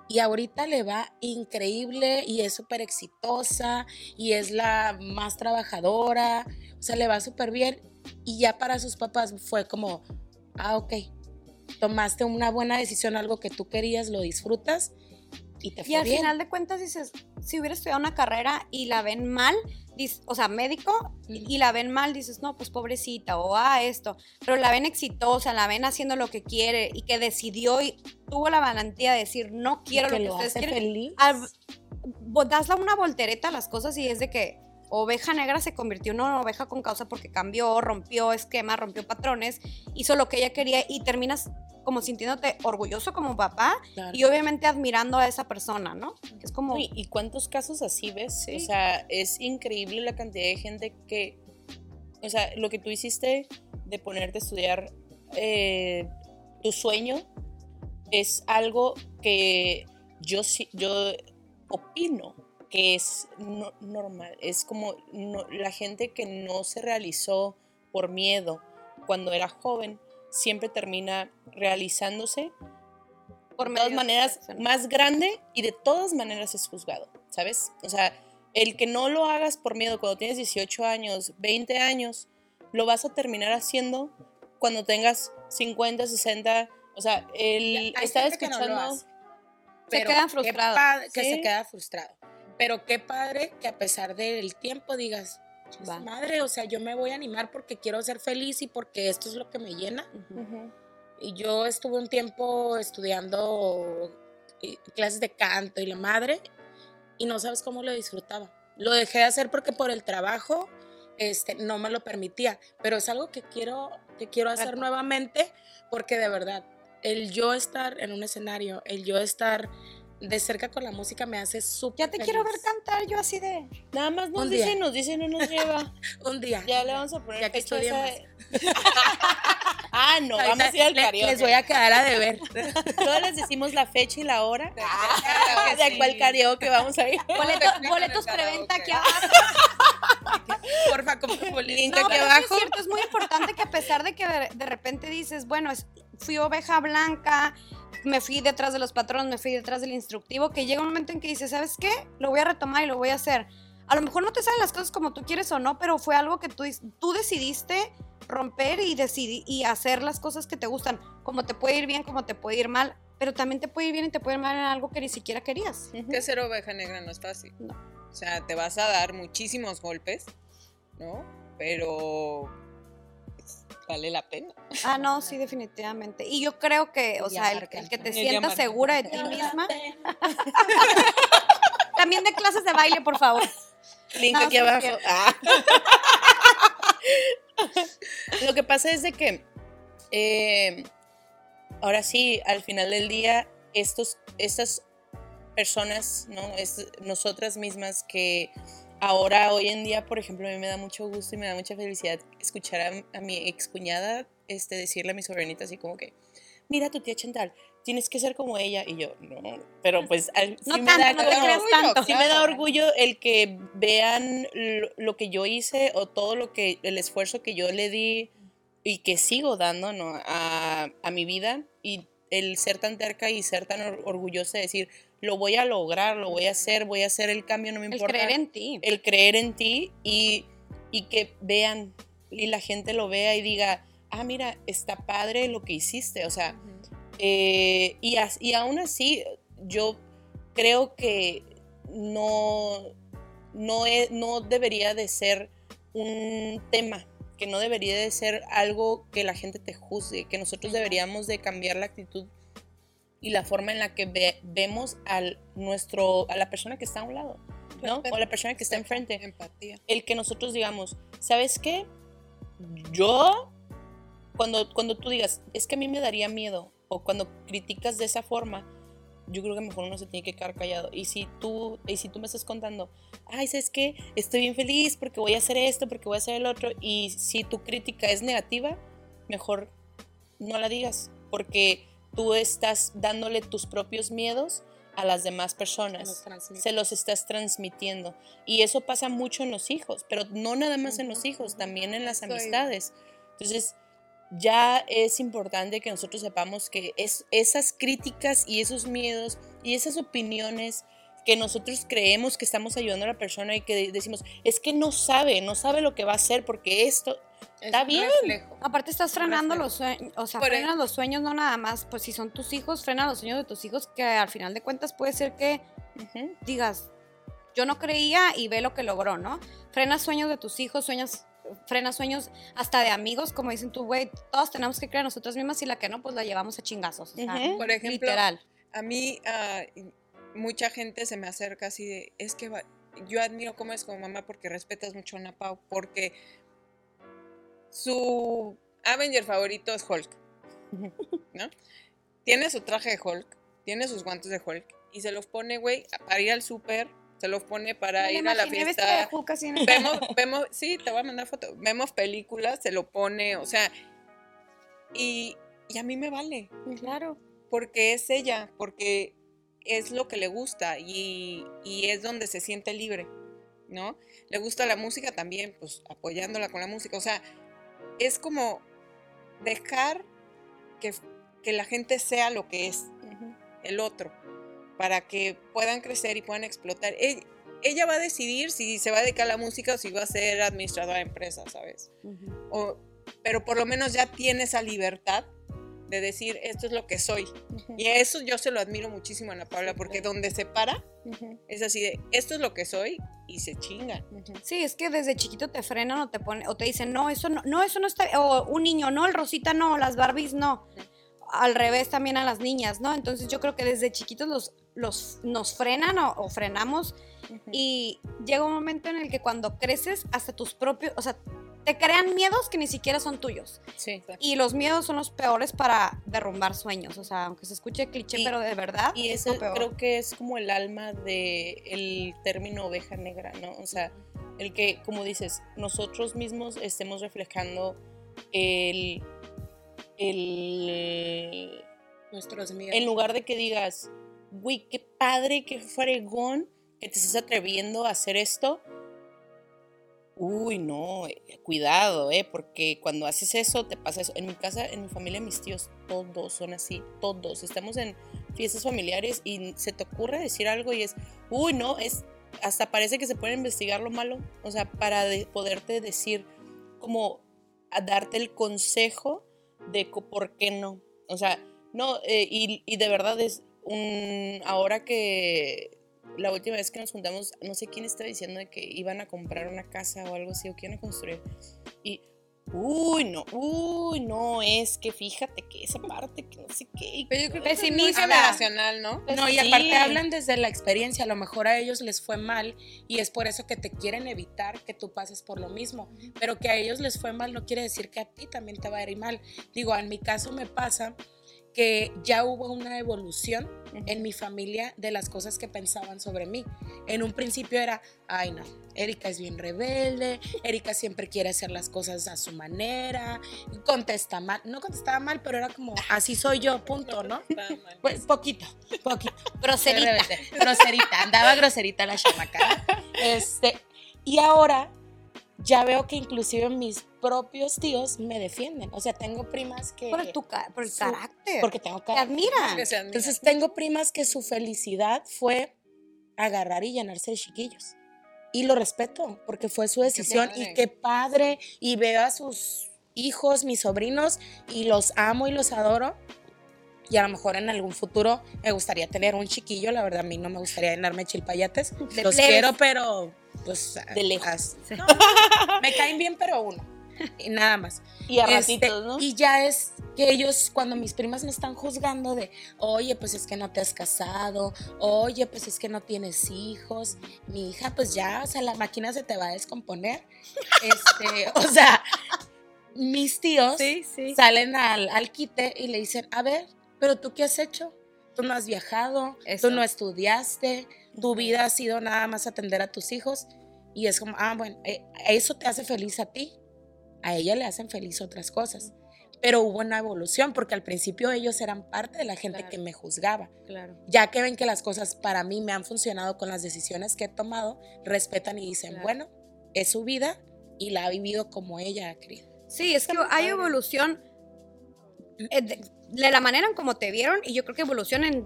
Y ahorita le va increíble y es súper exitosa y es la más trabajadora. O sea, le va súper bien. Y ya para sus papás fue como, ah, ok, tomaste una buena decisión, algo que tú querías, lo disfrutas y te fue Y al bien. final de cuentas dices, si hubiera estudiado una carrera y la ven mal, o sea, médico, y y la ven mal, dices, no, pues pobrecita, o ah, esto, pero la ven exitosa, la ven haciendo lo que quiere y que decidió y tuvo la valentía de decir, no quiero que lo que lo ustedes hace quieren. feliz. Al- vo- das la- una voltereta a las cosas y es de que oveja negra se convirtió en una oveja con causa porque cambió, rompió esquemas, rompió patrones, hizo lo que ella quería y terminas como sintiéndote orgulloso como papá Claro. y obviamente admirando a esa persona, ¿no? Es como... ¿Y, y cuántos casos así ves? Sí. O sea, es increíble la cantidad de gente que, o sea, lo que tú hiciste de ponerte a estudiar eh, tu sueño es algo que yo sí, yo opino que es no- normal. Es como no- la gente que no se realizó por miedo cuando era joven siempre termina realizándose por de todas de maneras situaciones. más grande y de todas maneras es juzgado, ¿sabes? O sea, el que no lo hagas por miedo cuando tienes 18 años, 20 años, lo vas a terminar haciendo cuando tengas 50, 60, o sea, el estaba gente que no escuchando hace, Se frustrados. padre- que Sí. se queda frustrado. Pero qué padre que a pesar del tiempo digas, "Chis Va. madre, o sea, yo me voy a animar porque quiero ser feliz y porque esto es lo que me llena. Ujú. Ujú. Y yo estuve un tiempo estudiando eh, clases de canto y la madre, y no sabes cómo lo disfrutaba. Lo dejé de hacer porque por el trabajo este, no me lo permitía, pero es algo que quiero, que quiero hacer nuevamente porque de verdad, el yo estar en un escenario, el yo estar de cerca con la música me hace súper Ya te quiero ver cantar yo así de... Nada más nos dice nos dice y no nos lleva. Un día. Ya le vamos a poner Ya que esa- estudiemos. ah, no, Ahorita vamos a ir al le- karaoke. Les voy a quedar a deber. Todas les decimos la fecha y la hora. Que ¿De sí. cuál karaoke vamos a ir? Boleto- boletos preventa aquí abajo. Porfa, como Link No, aquí sí es abajo. cierto, es muy importante que a pesar de que de, de repente dices, bueno, es- fui oveja blanca, me fui detrás de los patrones, me fui detrás del instructivo, que llega un momento en que dices, ¿sabes qué? Lo voy a retomar y lo voy a hacer. A lo mejor no te salen las cosas como tú quieres o no, pero fue algo que tú, tú decidiste romper y, decidi- y hacer las cosas que te gustan. Como te puede ir bien, como te puede ir mal, pero también te puede ir bien y te puede ir mal en algo que ni siquiera querías. Que ser oveja negra no es fácil. No. O sea, te vas a dar muchísimos golpes, ¿no? Pero vale la pena. Ah, no, sí, definitivamente. Y yo creo que, o Y sea, el, que te sientas segura de ti misma. También de clases de baile, por favor. Link No, aquí sí abajo. Ah. Lo que pasa es de que eh, ahora sí, al final del día, estos, estas personas, ¿no? Es, nosotras mismas que ahora, hoy en día, por ejemplo, a mí me da mucho gusto y me da mucha felicidad escuchar a, a mi excuñada este, decirle a mi sobrinita así como que, mira tu tía Chantal, tienes que ser como ella. Y yo, no, pero pues al, No sí me da no tanto. Sí me da orgullo el que vean lo, lo que yo hice o todo lo que, el esfuerzo que yo le di y que sigo dando ¿no? a, a mi vida y el ser tan terca y ser tan or- orgullosa de decir, lo voy a lograr, lo voy a hacer, voy a hacer el cambio, no me El importa. creer en ti. el creer en ti y, y que vean y la gente lo vea y diga, ah, mira, está padre lo que hiciste, o sea, eh, y, as- y aún así, yo creo que no, no, e- no debería de ser un tema, que no debería de ser algo que la gente te juzgue, que nosotros deberíamos de cambiar la actitud y la forma en la que ve- vemos al nuestro, a la persona que está a un lado, ¿no? O a la persona que está enfrente Empatía. el que nosotros digamos, ¿sabes qué? Yo, cuando, cuando tú digas, es que a mí me daría miedo, o cuando criticas de esa forma, yo creo que mejor uno se tiene que quedar callado. Y si tú, y si tú me estás contando, ay, ¿sabes qué? Estoy bien feliz porque voy a hacer esto, porque voy a hacer el otro, y si tu crítica es negativa, mejor no la digas, porque tú estás dándole tus propios miedos a las demás personas transmite. se los estás transmitiendo. Y eso pasa mucho en los hijos, pero no nada más en los hijos, también en las amistades. Entonces, ya es importante que nosotros sepamos que es, esas críticas y esos miedos y esas opiniones que nosotros creemos que estamos ayudando a la persona y que decimos, es que no sabe, no sabe lo que va a hacer porque esto Está Es bien. reflejo. Aparte estás frenando reflejo. los sueños, o sea, Por frenas los sueños no nada más, pues si son tus hijos, frena los sueños de tus hijos, que al final de cuentas puede ser que digas, yo no creía y ve lo que logró, ¿no? Frena sueños de tus hijos, sueños, frena sueños hasta de amigos, como dicen tú, güey, todos tenemos que creer en nosotras mismas y la que no, pues la llevamos a chingazos. Ujú. Por ejemplo, literal. a mí ah, mucha gente se me acerca así de, es que va- yo admiro cómo es como mamá porque respetas mucho a Ana Pau, porque su Avenger favorito es Hulk, ¿no? Tiene su traje de Hulk, tiene sus guantes de Hulk y se los pone, güey, para ir al súper, se los pone para ir a la fiesta. Vemos, vemos, sí, te voy a mandar foto. Vemos películas, se lo pone, o sea, y, y a mí me vale Claro. porque es ella, porque es lo que le gusta y, y es donde se siente libre, ¿no? Le gusta la música también, pues apoyándola con la música, o sea, es como dejar que, que la gente sea lo que es, el otro, para que puedan crecer y puedan explotar. E- Ella va a decidir si se va a dedicar a la música o si va a ser administradora de empresa, ¿sabes? O- pero por lo menos ya tiene esa libertad de decir, esto es lo que soy. Ujú. Y eso yo se lo admiro muchísimo a Ana Paula, porque donde se para, es así de, esto es lo que soy, y se chingan. Sí, es que desde chiquito te frenan o te ponen, o te dicen, no, eso no, no, eso no está, o un niño, no, el Rosita no, las Barbies no. Al revés también a las niñas, ¿no? Entonces yo creo que desde chiquitos los, los, nos frenan o, o frenamos y llega un momento en el que cuando creces, hasta tus propios, o sea, te crean miedos que ni siquiera son tuyos. Sí. Y los miedos son los peores para derrumbar sueños, o sea, aunque se escuche cliché, Y- pero de verdad Y es ese lo peor. creo que es como el alma del el término oveja negra, ¿no? O sea, el que, como dices, nosotros mismos estemos reflejando el, el Nuestros miedos. en lugar de que digas, güey, qué padre, qué fregón que te estés atreviendo a hacer esto. Uy, no, eh, cuidado, eh, porque cuando haces eso te pasa eso. En mi casa, en mi familia, mis tíos, todos son así, todos. Estamos en fiestas familiares y se te ocurre decir algo y es, uy, no, es, hasta parece que se puede investigar lo malo, o sea, para de- poderte decir, como, a darte el consejo de por qué no. O sea, no, eh, y, de verdad es un, ahora que la última vez que nos juntamos, no sé quién estaba diciendo que iban a comprar una casa o algo así, o que iban a construir. Y, uy, no, uy, no, es que fíjate que esa parte, que no sé qué. Pero yo creo que eso es muy Pesimista. generacional, ¿no? No, y Sí. aparte hablan desde la experiencia, a lo mejor a ellos les fue mal y es por eso que te quieren evitar que tú pases por lo mismo, pero que a ellos les fue mal no quiere decir que a ti también te va a ir mal. Digo, en mi caso me pasa que ya hubo una evolución en mi familia de las cosas que pensaban sobre mí. En un principio era, ay no, Erika es bien rebelde, Erika siempre quiere hacer las cosas a su manera, contesta mal, no contestaba mal, pero era como, así soy yo, punto, ¿no? Pues poquito, poquito. Groserita. Groserita, andaba groserita la chamaca. Este, y ahora ya veo que inclusive mis propios tíos me defienden. O sea, tengo primas que... Por, tu por el su- carácter. Porque tengo te carácter. admiran. Que se admira. Entonces tengo primas que su felicidad fue agarrar y llenarse de chiquillos. Y lo respeto, porque fue su decisión. padre. y qué padre. Y veo a sus hijos, mis sobrinos, y los amo y los adoro. Y a lo mejor en algún futuro me gustaría tener un chiquillo. La verdad, a mí no me gustaría llenarme chilpayates. De los plebes. quiero, pero pues... De lejos. as- no, me caen bien, pero uno. Y nada más. Y a Este, ratitos, ¿no? Y ya es que ellos, cuando mis primas me están juzgando de, oye, pues es que no te has casado, oye, pues es que no tienes hijos, mi hija, pues ya, o sea, la máquina se te va a descomponer. Este, o sea, mis tíos Sí, sí. salen al, al quite y le dicen, a ver, pero tú qué has hecho? Tú no has viajado, Eso. tú no estudiaste, tu vida ha sido nada más atender a tus hijos. Y es como, ah, bueno, eh, eso te hace feliz a ti. A ella le hacen feliz otras cosas. Pero hubo una evolución porque al principio ellos eran parte de la gente Claro. que me juzgaba. Claro. Ya que ven que las cosas para mí me han funcionado con las decisiones que he tomado, respetan y dicen, Claro. bueno, es su vida y la ha vivido como ella ha querido. Sí, es que hay evolución eh, de, la manera en cómo te vieron y yo creo que evolución en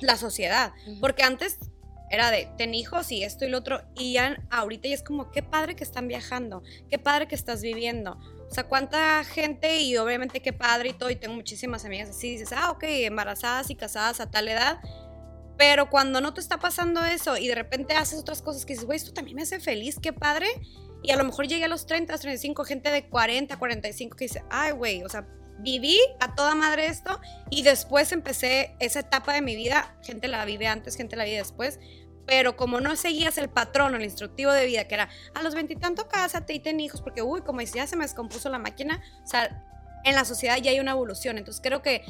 la sociedad. Porque antes era de ten hijos y esto y lo otro, y ya ahorita ya es como, qué padre que están viajando, qué padre que estás viviendo. O sea, cuánta gente y obviamente qué padre y todo, y tengo muchísimas amigas así, dices, ah, ok, embarazadas y casadas a tal edad, Pero cuando no te está pasando eso y de repente haces otras cosas que dices, güey, esto también me hace feliz, qué padre. Y a lo mejor llegué a los 30, 35, gente de 40, 45 que dice, ay, güey, o sea, viví a toda madre esto y después empecé esa etapa de mi vida, gente la vive antes, gente la vive después, pero como no seguías el patrón o el instructivo de vida, que era a los veintitantos cásate y ten hijos, porque uy, como ya se me descompuso la máquina, o sea, en la sociedad ya hay una evolución. Entonces creo que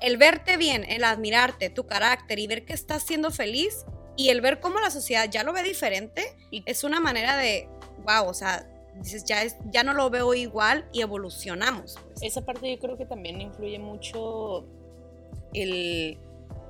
el verte bien, el admirarte, tu carácter y ver que estás siendo feliz y el ver cómo la sociedad ya lo ve diferente, es una manera de, wow, o sea, dices, ya, es, ya no lo veo igual y evolucionamos. Pues. Esa parte yo creo que también influye mucho el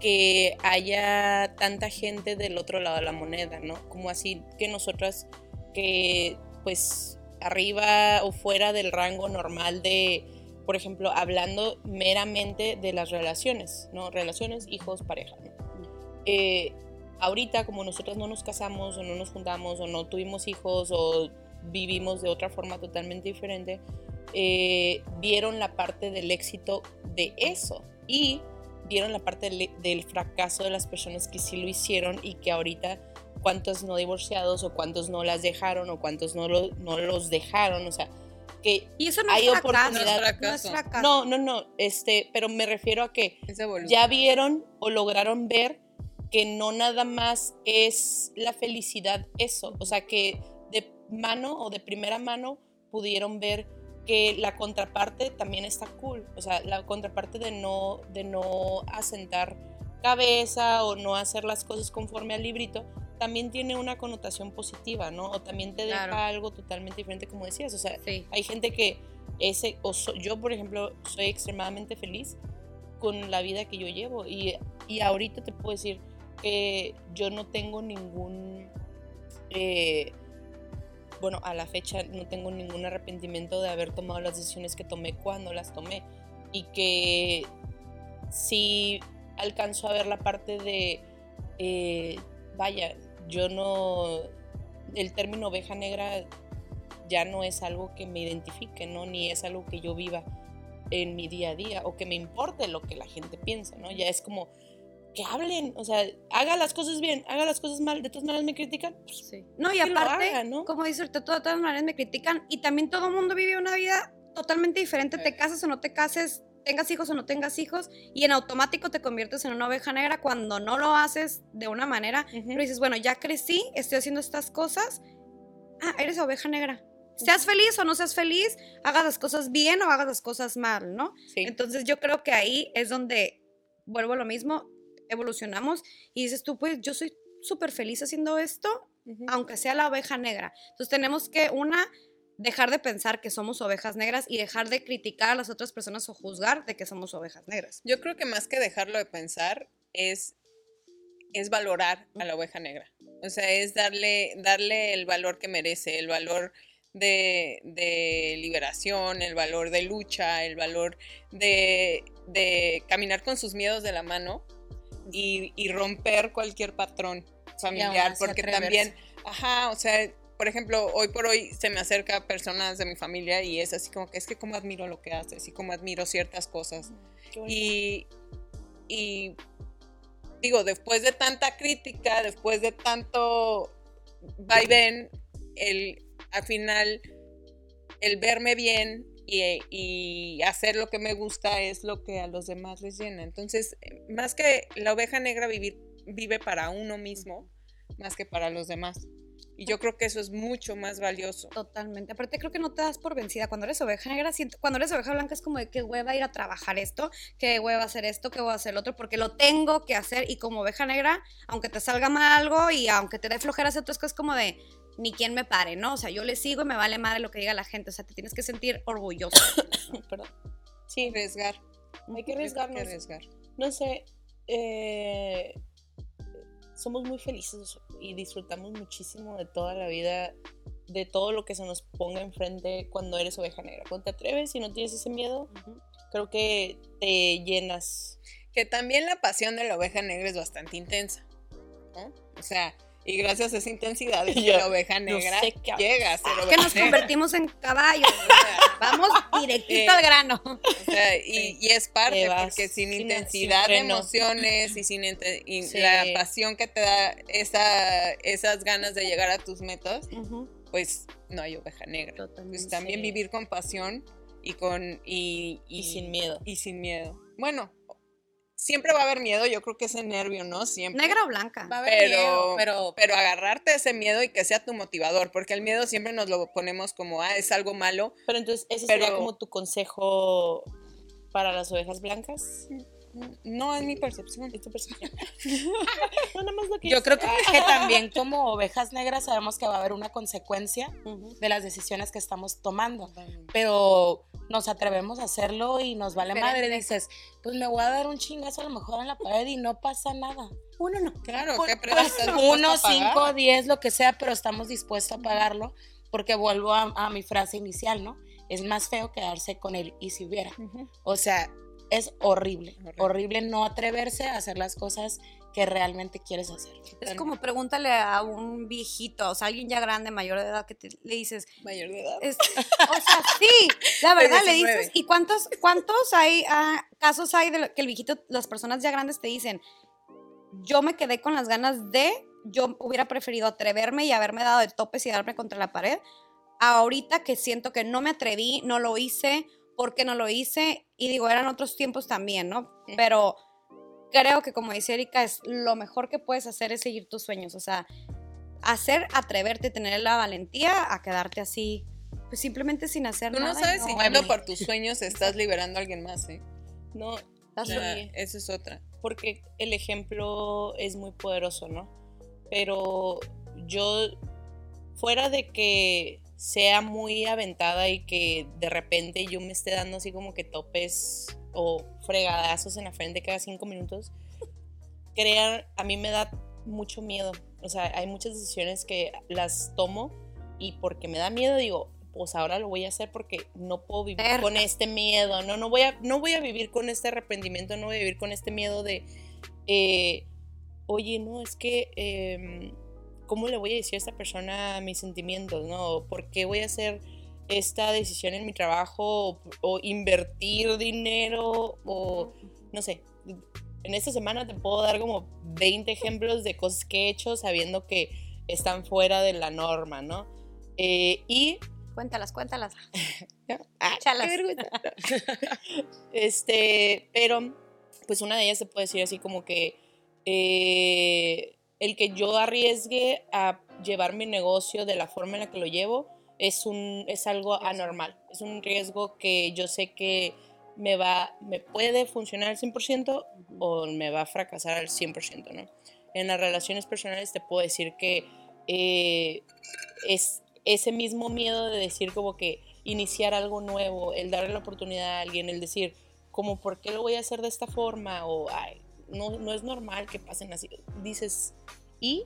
que haya tanta gente del otro lado de la moneda, ¿no? Como así que nosotras que pues arriba o fuera del rango normal de, por ejemplo, hablando meramente de las relaciones, ¿no? Relaciones, hijos, pareja, ¿no? Eh, ahorita como nosotras no nos casamos o no nos juntamos o no tuvimos hijos o vivimos de otra forma totalmente diferente, eh, vieron la parte del éxito de eso y vieron la parte del, fracaso de las personas que sí lo hicieron y que ahorita cuántos no divorciados o cuántos no las dejaron o cuántos no, no los dejaron, o sea, que y eso no hay es oportunidad. No, no, no, este, pero me refiero a que ya vieron o lograron ver que no nada más es la felicidad eso, o sea, que de mano o de primera mano pudieron ver que la contraparte también está cool, o sea, la contraparte de no, de no asentar cabeza o no hacer las cosas conforme al librito, también tiene una connotación positiva, ¿no? O también te deja algo totalmente diferente, como decías, o sea, hay gente que ese, o yo por ejemplo, soy extremadamente feliz con la vida que yo llevo y, y ahorita te puedo decir que yo no tengo ningún... Eh, bueno, a la fecha no tengo ningún arrepentimiento de haber tomado las decisiones que tomé cuando las tomé. Y que sí alcanzo a ver la parte de, eh, vaya, yo no, el término oveja negra ya no es algo que me identifique, ¿no? Ni es algo que yo viva en mi día a día o que me importe lo que la gente piensa, ¿no? Ya es como, que hablen, o sea, haga las cosas bien, haga las cosas mal, de todas maneras me critican. Pues, sí. No, y aparte, como dice ahorita, de todas maneras me critican y también todo el mundo vive una vida totalmente diferente, te cases o no te cases, tengas hijos o no tengas hijos, y en automático te conviertes en una oveja negra cuando no lo haces de una manera, pero dices, bueno, ya crecí, estoy haciendo estas cosas, ah, eres oveja negra. Seas feliz o no seas feliz, hagas las cosas bien o hagas las cosas mal, ¿no? Sí. Entonces yo creo que ahí es donde vuelvo a lo mismo, evolucionamos y dices tú, pues yo soy súper feliz haciendo esto, aunque sea la oveja negra. Entonces tenemos que, una, dejar de pensar que somos ovejas negras y dejar de criticar a las otras personas o juzgar de que somos ovejas negras. Yo creo que más que dejarlo de pensar es, es valorar a la oveja negra. O sea, es darle, darle el valor que merece, el valor de, de liberación, el valor de lucha, el valor de, de caminar con sus miedos de la mano y, romper cualquier patrón familiar, porque también, ajá, o sea, por ejemplo, hoy por hoy se me acerca personas de mi familia y es así como que es que como admiro lo que haces y como admiro ciertas cosas. Y, y digo, después de tanta crítica, después de tanto vaivén, el, al final, el verme bien y, hacer lo que me gusta es lo que a los demás les llena. Entonces, más que la oveja negra vivir, vive para uno mismo, más que para los demás. Y yo creo que eso es mucho más valioso. Totalmente. Aparte creo que no te das por vencida. Cuando eres oveja negra, cuando eres oveja blanca es como de qué hueva ir a trabajar esto, qué hueva hacer esto, qué hueva hacer el otro, porque lo tengo que hacer. Y como oveja negra, aunque te salga mal algo y aunque te dé flojera hacer otras cosas, como de ni quien me pare, ¿no? O sea, yo le sigo y me vale madre lo que diga la gente. O sea, te tienes que sentir orgulloso. Perdón. Sí, arriesgar. Hay que arriesgarnos. Hay que arriesgar. No sé, eh, somos muy felices y disfrutamos muchísimo de toda la vida, de todo lo que se nos ponga enfrente cuando eres oveja negra. Cuando te atreves y no tienes ese miedo, creo que te llenas. Que también la pasión de la oveja negra es bastante intensa. O sea, Y gracias a esa intensidad es que la oveja negra sé que- llega a ser que oveja nos negra. convertimos en caballos. Vamos directito Eh, al grano. O sea, y, y es parte, porque sin sin- intensidad sin de emociones y sin inte- y Sí. la pasión que te da esa, esas ganas de llegar a tus metas, pues no hay oveja negra. Totalmente. Pues también Sí. vivir con pasión y con y, Y sin miedo. y sin miedo. Bueno, siempre va a haber miedo, yo creo que ese nervio, ¿no? Siempre. Negra o blanca. Va a haber Pero, miedo, pero pero agarrarte a ese miedo y que sea tu motivador, porque el miedo siempre nos lo ponemos como, ah, es algo malo. Pero entonces, ese sería como tu consejo para las ovejas blancas. No es mi percepción. ¿Es tu percepción? no, nada más lo que yo creo que, que también como ovejas negras sabemos que va a haber una consecuencia de las decisiones que estamos tomando. Pero nos atrevemos a hacerlo y nos vale Diferente. madre. Dices, pues me voy a dar un chingazo a lo mejor en la pared y no pasa nada. Uno no. Claro, Pues, ¿qué precio pues, uno, cinco, diez, lo que sea, pero estamos dispuestos a pagarlo porque vuelvo a, a mi frase inicial, ¿no? Es más feo quedarse con el y si hubiera. O sea, es horrible, Horrible. horrible no atreverse a hacer las cosas que realmente quieres hacer. Es como pregúntale a un viejito, o sea, alguien ya grande, mayor de edad, que te- le dices, Mayor de edad. es- o sea, sí, la verdad le 19. dices, ¿y cuántos, cuántos hay, ah, casos hay de lo- que el viejito, las personas ya grandes te dicen, yo me quedé con las ganas de, yo hubiera preferido atreverme y haberme dado de topes y darme contra la pared, ahorita que siento que no me atreví, no lo hice, ¿por qué no lo hice? Y digo, eran otros tiempos también, ¿no? Pero creo que como dice Erika, es lo mejor que puedes hacer es seguir tus sueños, o sea, hacer, atreverte, tener la valentía a quedarte así, pues simplemente sin hacer Tú no nada. y sabes si no- yendo por tus sueños estás liberando a alguien más, ¿eh? No, Sí. Esa es otra. porque el ejemplo es muy poderoso, ¿no? Pero yo, fuera de que sea muy aventada y que de repente yo me esté dando así como que topes o fregadazos en la frente cada cinco minutos, crean, a mí me da mucho miedo. O sea, hay muchas decisiones que las tomo y porque me da miedo digo, pues ahora lo voy a hacer porque no puedo vivir con este miedo, no, no voy a, no voy a vivir con este arrepentimiento, no voy a vivir con este miedo de, eh, oye, no, es que, em, ¿cómo le voy a decir a esta persona mis sentimientos, no? ¿Por qué voy a hacer esta decisión en mi trabajo o, o invertir dinero o, no sé, en esta semana te puedo dar como 20 ejemplos de cosas que he hecho sabiendo que están fuera de la norma, ¿no? Eh, y Cuéntalas, cuéntalas. Ah, Échalas. qué vergüenza. este, pero, pues una de ellas se puede decir así como que eh, el que yo arriesgue a llevar mi negocio de la forma en la que lo llevo es, un, es algo anormal. Es un riesgo que yo sé que me va, me puede funcionar al 100% o me va a fracasar al 100%, ¿no? En las relaciones personales te puedo decir que eh, es ese mismo miedo de decir como que iniciar algo nuevo, el darle la oportunidad a alguien, el decir como por qué lo voy a hacer de esta forma o ay, no, no es normal que pasen así. Dices, ¿y?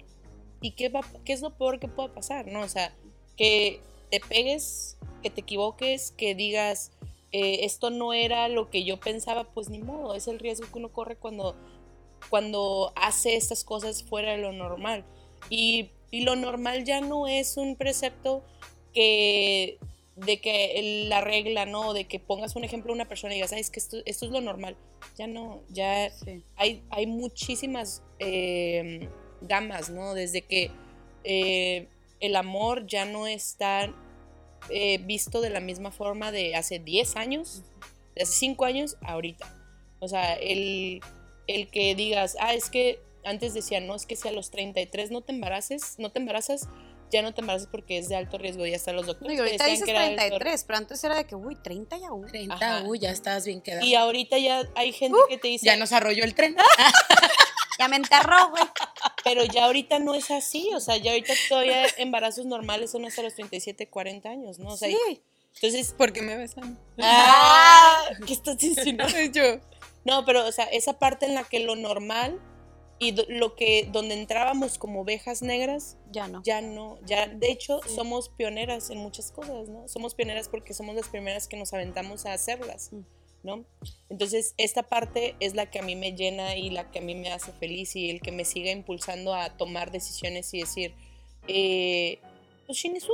¿Y qué, va, qué es lo peor que pueda pasar? ¿no? O sea, que te pegues, que te equivoques, que digas, eh, esto no era lo que yo pensaba, pues ni modo, es el riesgo que uno corre cuando, cuando hace estas cosas fuera de lo normal. Y, y lo normal ya no es un precepto que de que la regla, ¿no? De que pongas un ejemplo a una persona y digas, "Ay, es que esto, esto es lo normal. Ya no, ya Sí. hay, hay muchísimas eh, gamas, ¿no? Desde que eh, el amor ya no está eh, visto de la misma forma de hace 10 años, de hace 5 años, ahorita. O sea, el, el que digas, ah, es que antes decían, no, es que si a los 33 no te embaraces, no te embarazas, ya no te embarazas porque es de alto riesgo y hasta los No, doctores y te ahorita dices que era de alto 33, pero antes era de que, uy, 30 ya, uy. 30, Ajá. uy, ya estás bien quedado. Y ahorita ya hay gente Uh, que te dice, ya nos arrolló el tren. Ya me enterró, güey. pero ya ahorita no es así, o sea, ya ahorita todavía embarazos normales son hasta los 37, 40 años, ¿no? O sea, Sí. entonces, ¿Por qué me besan? ¡ah! ¿Qué estás insinuando? Yo. No, pero, o sea, esa parte en la que lo normal y lo que, donde entrábamos como ovejas negras, Ya no. ya no, ya, de hecho, somos pioneras en muchas cosas, ¿no? Somos pioneras porque somos las primeras que nos aventamos a hacerlas. Mm. ¿no? Entonces, esta parte es la que a mí me llena y la que a mí me hace feliz y el que me siga impulsando a tomar decisiones y decir, eh, pues Shinisu,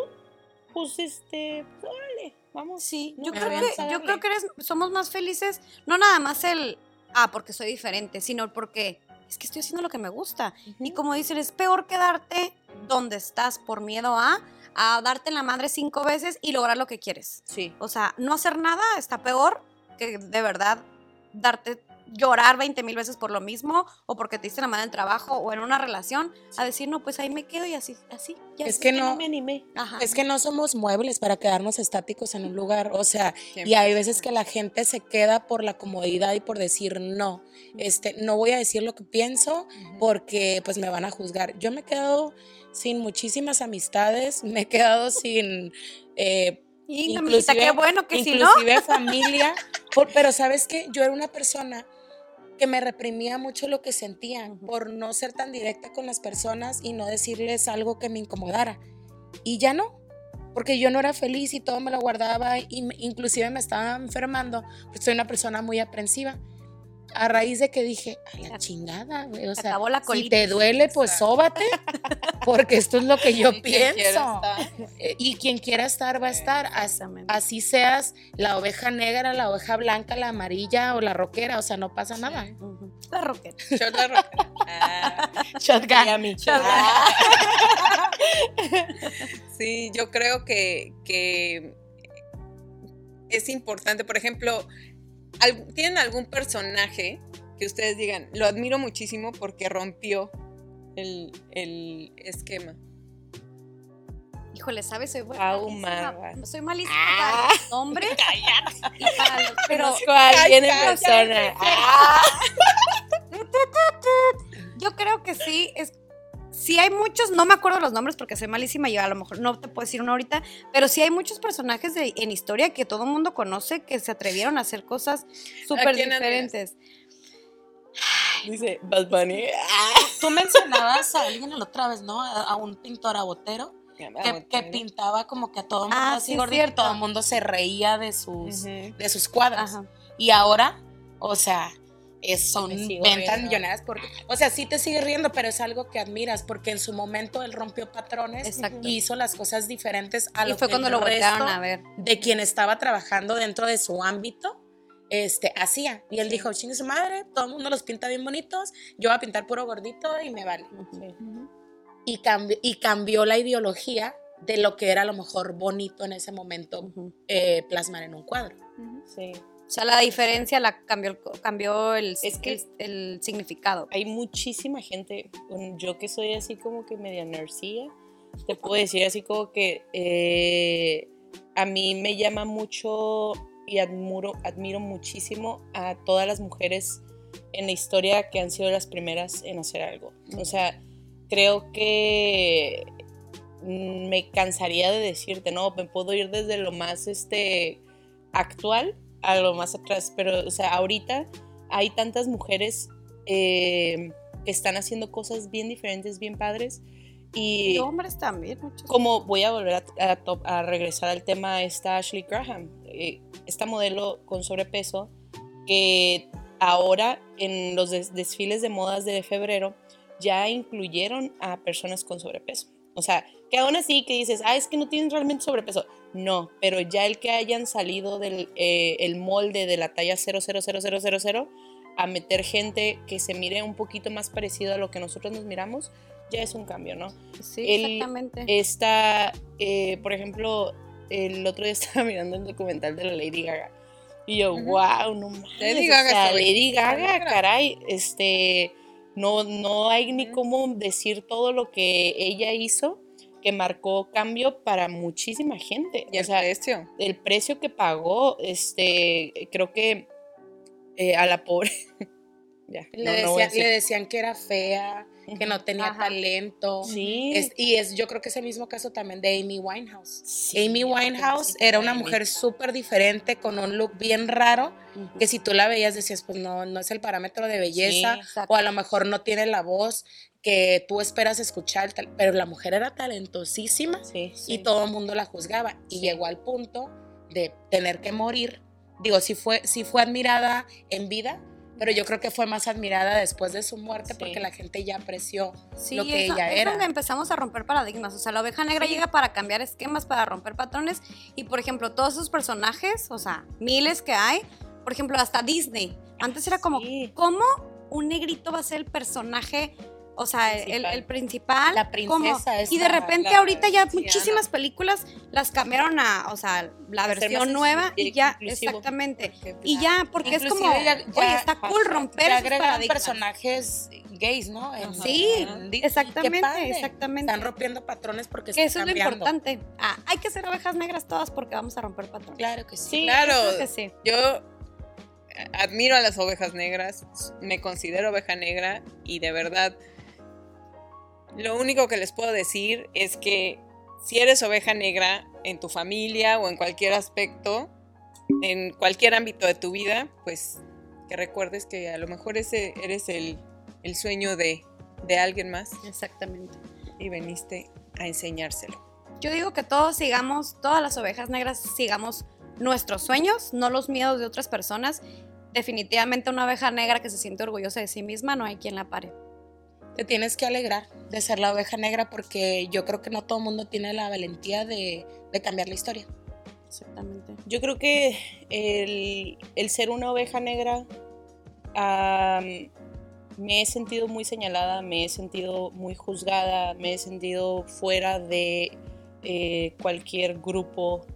pues este, pues, órale, vamos. Sí, ¿no? yo creo que, yo creo que eres, somos más felices, no nada más el, ah, porque soy diferente, sino porque es que estoy haciendo lo que me gusta. Y Ujú. como dicen, es peor quedarte donde estás por miedo a, a darte la madre cinco veces y lograr lo que quieres. Sí. O sea, no hacer nada está peor que de verdad darte llorar 20 mil veces por lo mismo o porque te diste la madre en trabajo o en una relación a decir, no, pues ahí me quedo y así, así, ya. Es sé". que Que no no, me animé. Ajá. es que no somos muebles para quedarnos estáticos en un lugar, o sea, y 100%. hay veces que la gente se queda por la comodidad y por decir no, este, no voy a decir lo que pienso porque pues me van a juzgar. Yo me he quedado sin muchísimas amistades, me he quedado sin eh, y amiguita, qué bueno que si no. inclusive familia, por- pero sabes que yo era una persona que me reprimía mucho lo que sentía Ujú. por no ser tan directa con las personas y no decirles algo que me incomodara. Y ya no, porque yo no era feliz y todo me lo guardaba me- inclusive me estaba enfermando, pues soy una persona muy aprensiva. A raíz de que dije, a la chingada, güey, o Se sea, acabó la si te duele, pues sóbate, porque esto es lo que yo Y pienso. Eh, Y quien quiera estar va a estar. Así seas la oveja negra, la oveja blanca, la amarilla o la roquera, o sea, no pasa nada. La roquera. Shot la roca. Ah, Shotgun. Sí, yo creo que, que es importante, por ejemplo, ¿tienen algún personaje que ustedes digan, lo admiro muchísimo porque rompió el, el esquema? Híjole, ¿sabes? Soy malísima. Soy malísima Ah. para y los- pero Conozco a alguien en cállate, persona. yo creo que sí es sí hay muchos, no me acuerdo los nombres porque soy malísima y a lo mejor no te puedo decir uno ahorita, pero sí hay muchos personajes de- en historia que todo el mundo conoce que se atrevieron a hacer cosas súper diferentes. Dice Bad Bunny. Tú mencionabas a alguien la otra vez, ¿no? A, a un pintor abotero que, que pintaba como que a todo mundo Ah, así sí, gordito todo el mundo se reía de sus, Ujú. de sus cuadros. Ajá. Y ahora, o sea, es, son ventas riendo. millonarias porque, o sea, sí te sigues riendo, pero es algo que admiras porque en su momento él rompió patrones Exacto. y hizo las cosas diferentes a Y lo fue que cuando el lo resto a ver. de quien estaba trabajando dentro de su ámbito este, hacía. Y él dijo, chingue su madre, todo el mundo los pinta bien bonitos, yo voy a pintar puro gordito y me vale. Y, cambi- y cambió la ideología de lo que era a lo mejor bonito en ese momento Ujú. eh, plasmar en un cuadro. Sí. O sea, la diferencia la cambió, el- cambió el, Es que- el, el significado. Hay muchísima gente, yo que soy así como que media nercía, te puedo decir así como que eh, a mí me llama mucho y admiro, admiro muchísimo a todas las mujeres en la historia que han sido las primeras en hacer algo. O sea, creo que mm, me cansaría de decirte, no, me puedo ir desde lo más este, actual a lo más atrás, pero, o sea, ahorita hay tantas mujeres eh, que están haciendo cosas bien diferentes, bien padres. Y Y hombres también, muchos. como voy a volver a, a to- a regresar al tema, está Ashley Graham, eh, esta modelo con sobrepeso que ahora en los des- desfiles de modas de febrero ya incluyeron a personas con sobrepeso. O sea, que aún así que dices, ah, es que no tienen realmente sobrepeso. No, pero ya el que hayan salido del eh, el molde de la talla 00000 a meter gente que se mire un poquito más parecido a lo que nosotros nos miramos, ya es un cambio, ¿no? Sí, el- exactamente. Está, eh, por ejemplo, el otro día estaba mirando el documental de la Lady Gaga. Y yo, Ujú. wow, no mames. Lady o Gaga sea, Lady Gaga, caray, este, no, no hay ni cómo decir todo lo que ella hizo que marcó cambio para muchísima gente. Y o el sea, precio. el precio que pagó, este, creo que eh, a la pobre. ya, no, decía- le decían que era fea, que no tenía Ajá. talento. Sí. Es- y es, yo creo que es el mismo caso también de Amy Winehouse. Sí, Amy Winehouse era una mujer súper diferente, con un look bien raro, que si tú la veías decías, pues no, no es el parámetro de belleza, Sí, o a lo mejor no tiene la voz que tú esperas escuchar, pero la mujer era talentosísima Sí, y todo el mundo la juzgaba. Y llegó al punto de tener que morir digo, sí fue, sí fue admirada en vida, pero yo creo que fue más admirada después de su muerte Sí. porque la gente ya apreció Sí, lo que es, ella es era. donde empezamos a romper paradigmas. O sea, la oveja negra llega para cambiar esquemas, para romper patrones. Y, por ejemplo, todos esos personajes, o sea, miles que hay, por ejemplo, hasta Disney. Antes era como. ¿cómo un negrito va a ser el personaje? O sea, el- el, el principal. La princesa Y de repente la- ahorita ya muchísimas películas las cambiaron a, o sea, la versión nueva y ya, exactamente. Porque, Y ya, porque es como, ya- oye, está cool romper paradigmas. personajes gays, ¿no? En- Sí, en exactamente, padre. exactamente. Están rompiendo patrones porque Que eso es lo importante. Ah, hay que ser ovejas negras todas porque vamos a romper patrones. Claro que sí. Sí, Claro, que sí. yo admiro a las ovejas negras, me considero oveja negra y de verdad lo único que les puedo decir es que si eres oveja negra en tu familia o en cualquier aspecto, en cualquier ámbito de tu vida, pues que recuerdes que a lo mejor ese eres el, el sueño de, de alguien más Exactamente. y veniste a enseñárselo. Yo digo que todos sigamos, todas las ovejas negras sigamos nuestros sueños, no los miedos de otras personas. Definitivamente una oveja negra que se siente orgullosa de sí misma, no hay quien la pare. Te tienes que alegrar de ser la oveja negra porque yo creo que no todo el mundo tiene la valentía de, de cambiar la historia. Exactamente. Yo creo que el, el ser una oveja negra me he sentido muy señalada, me he sentido muy juzgada, me he sentido fuera de eh, cualquier grupo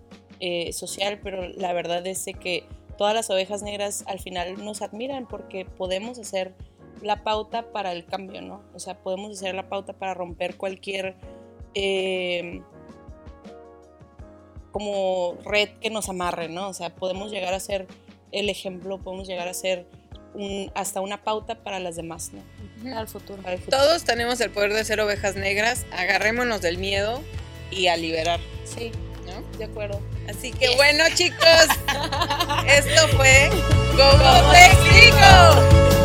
eh, social, pero la verdad es de que todas las ovejas negras al final nos admiran porque podemos hacer la pauta para el cambio, ¿no? O sea, podemos hacer la pauta para romper cualquier... eh, como red que nos amarre, ¿no? O sea, podemos llegar a ser el ejemplo, podemos llegar a ser un, hasta una pauta para las demás, ¿no? Al futuro. Todos tenemos el poder de ser ovejas negras, agarrémonos del miedo y a liberar. Sí, ¿no? de acuerdo. Así que bueno chicos, esto fue Como te explico.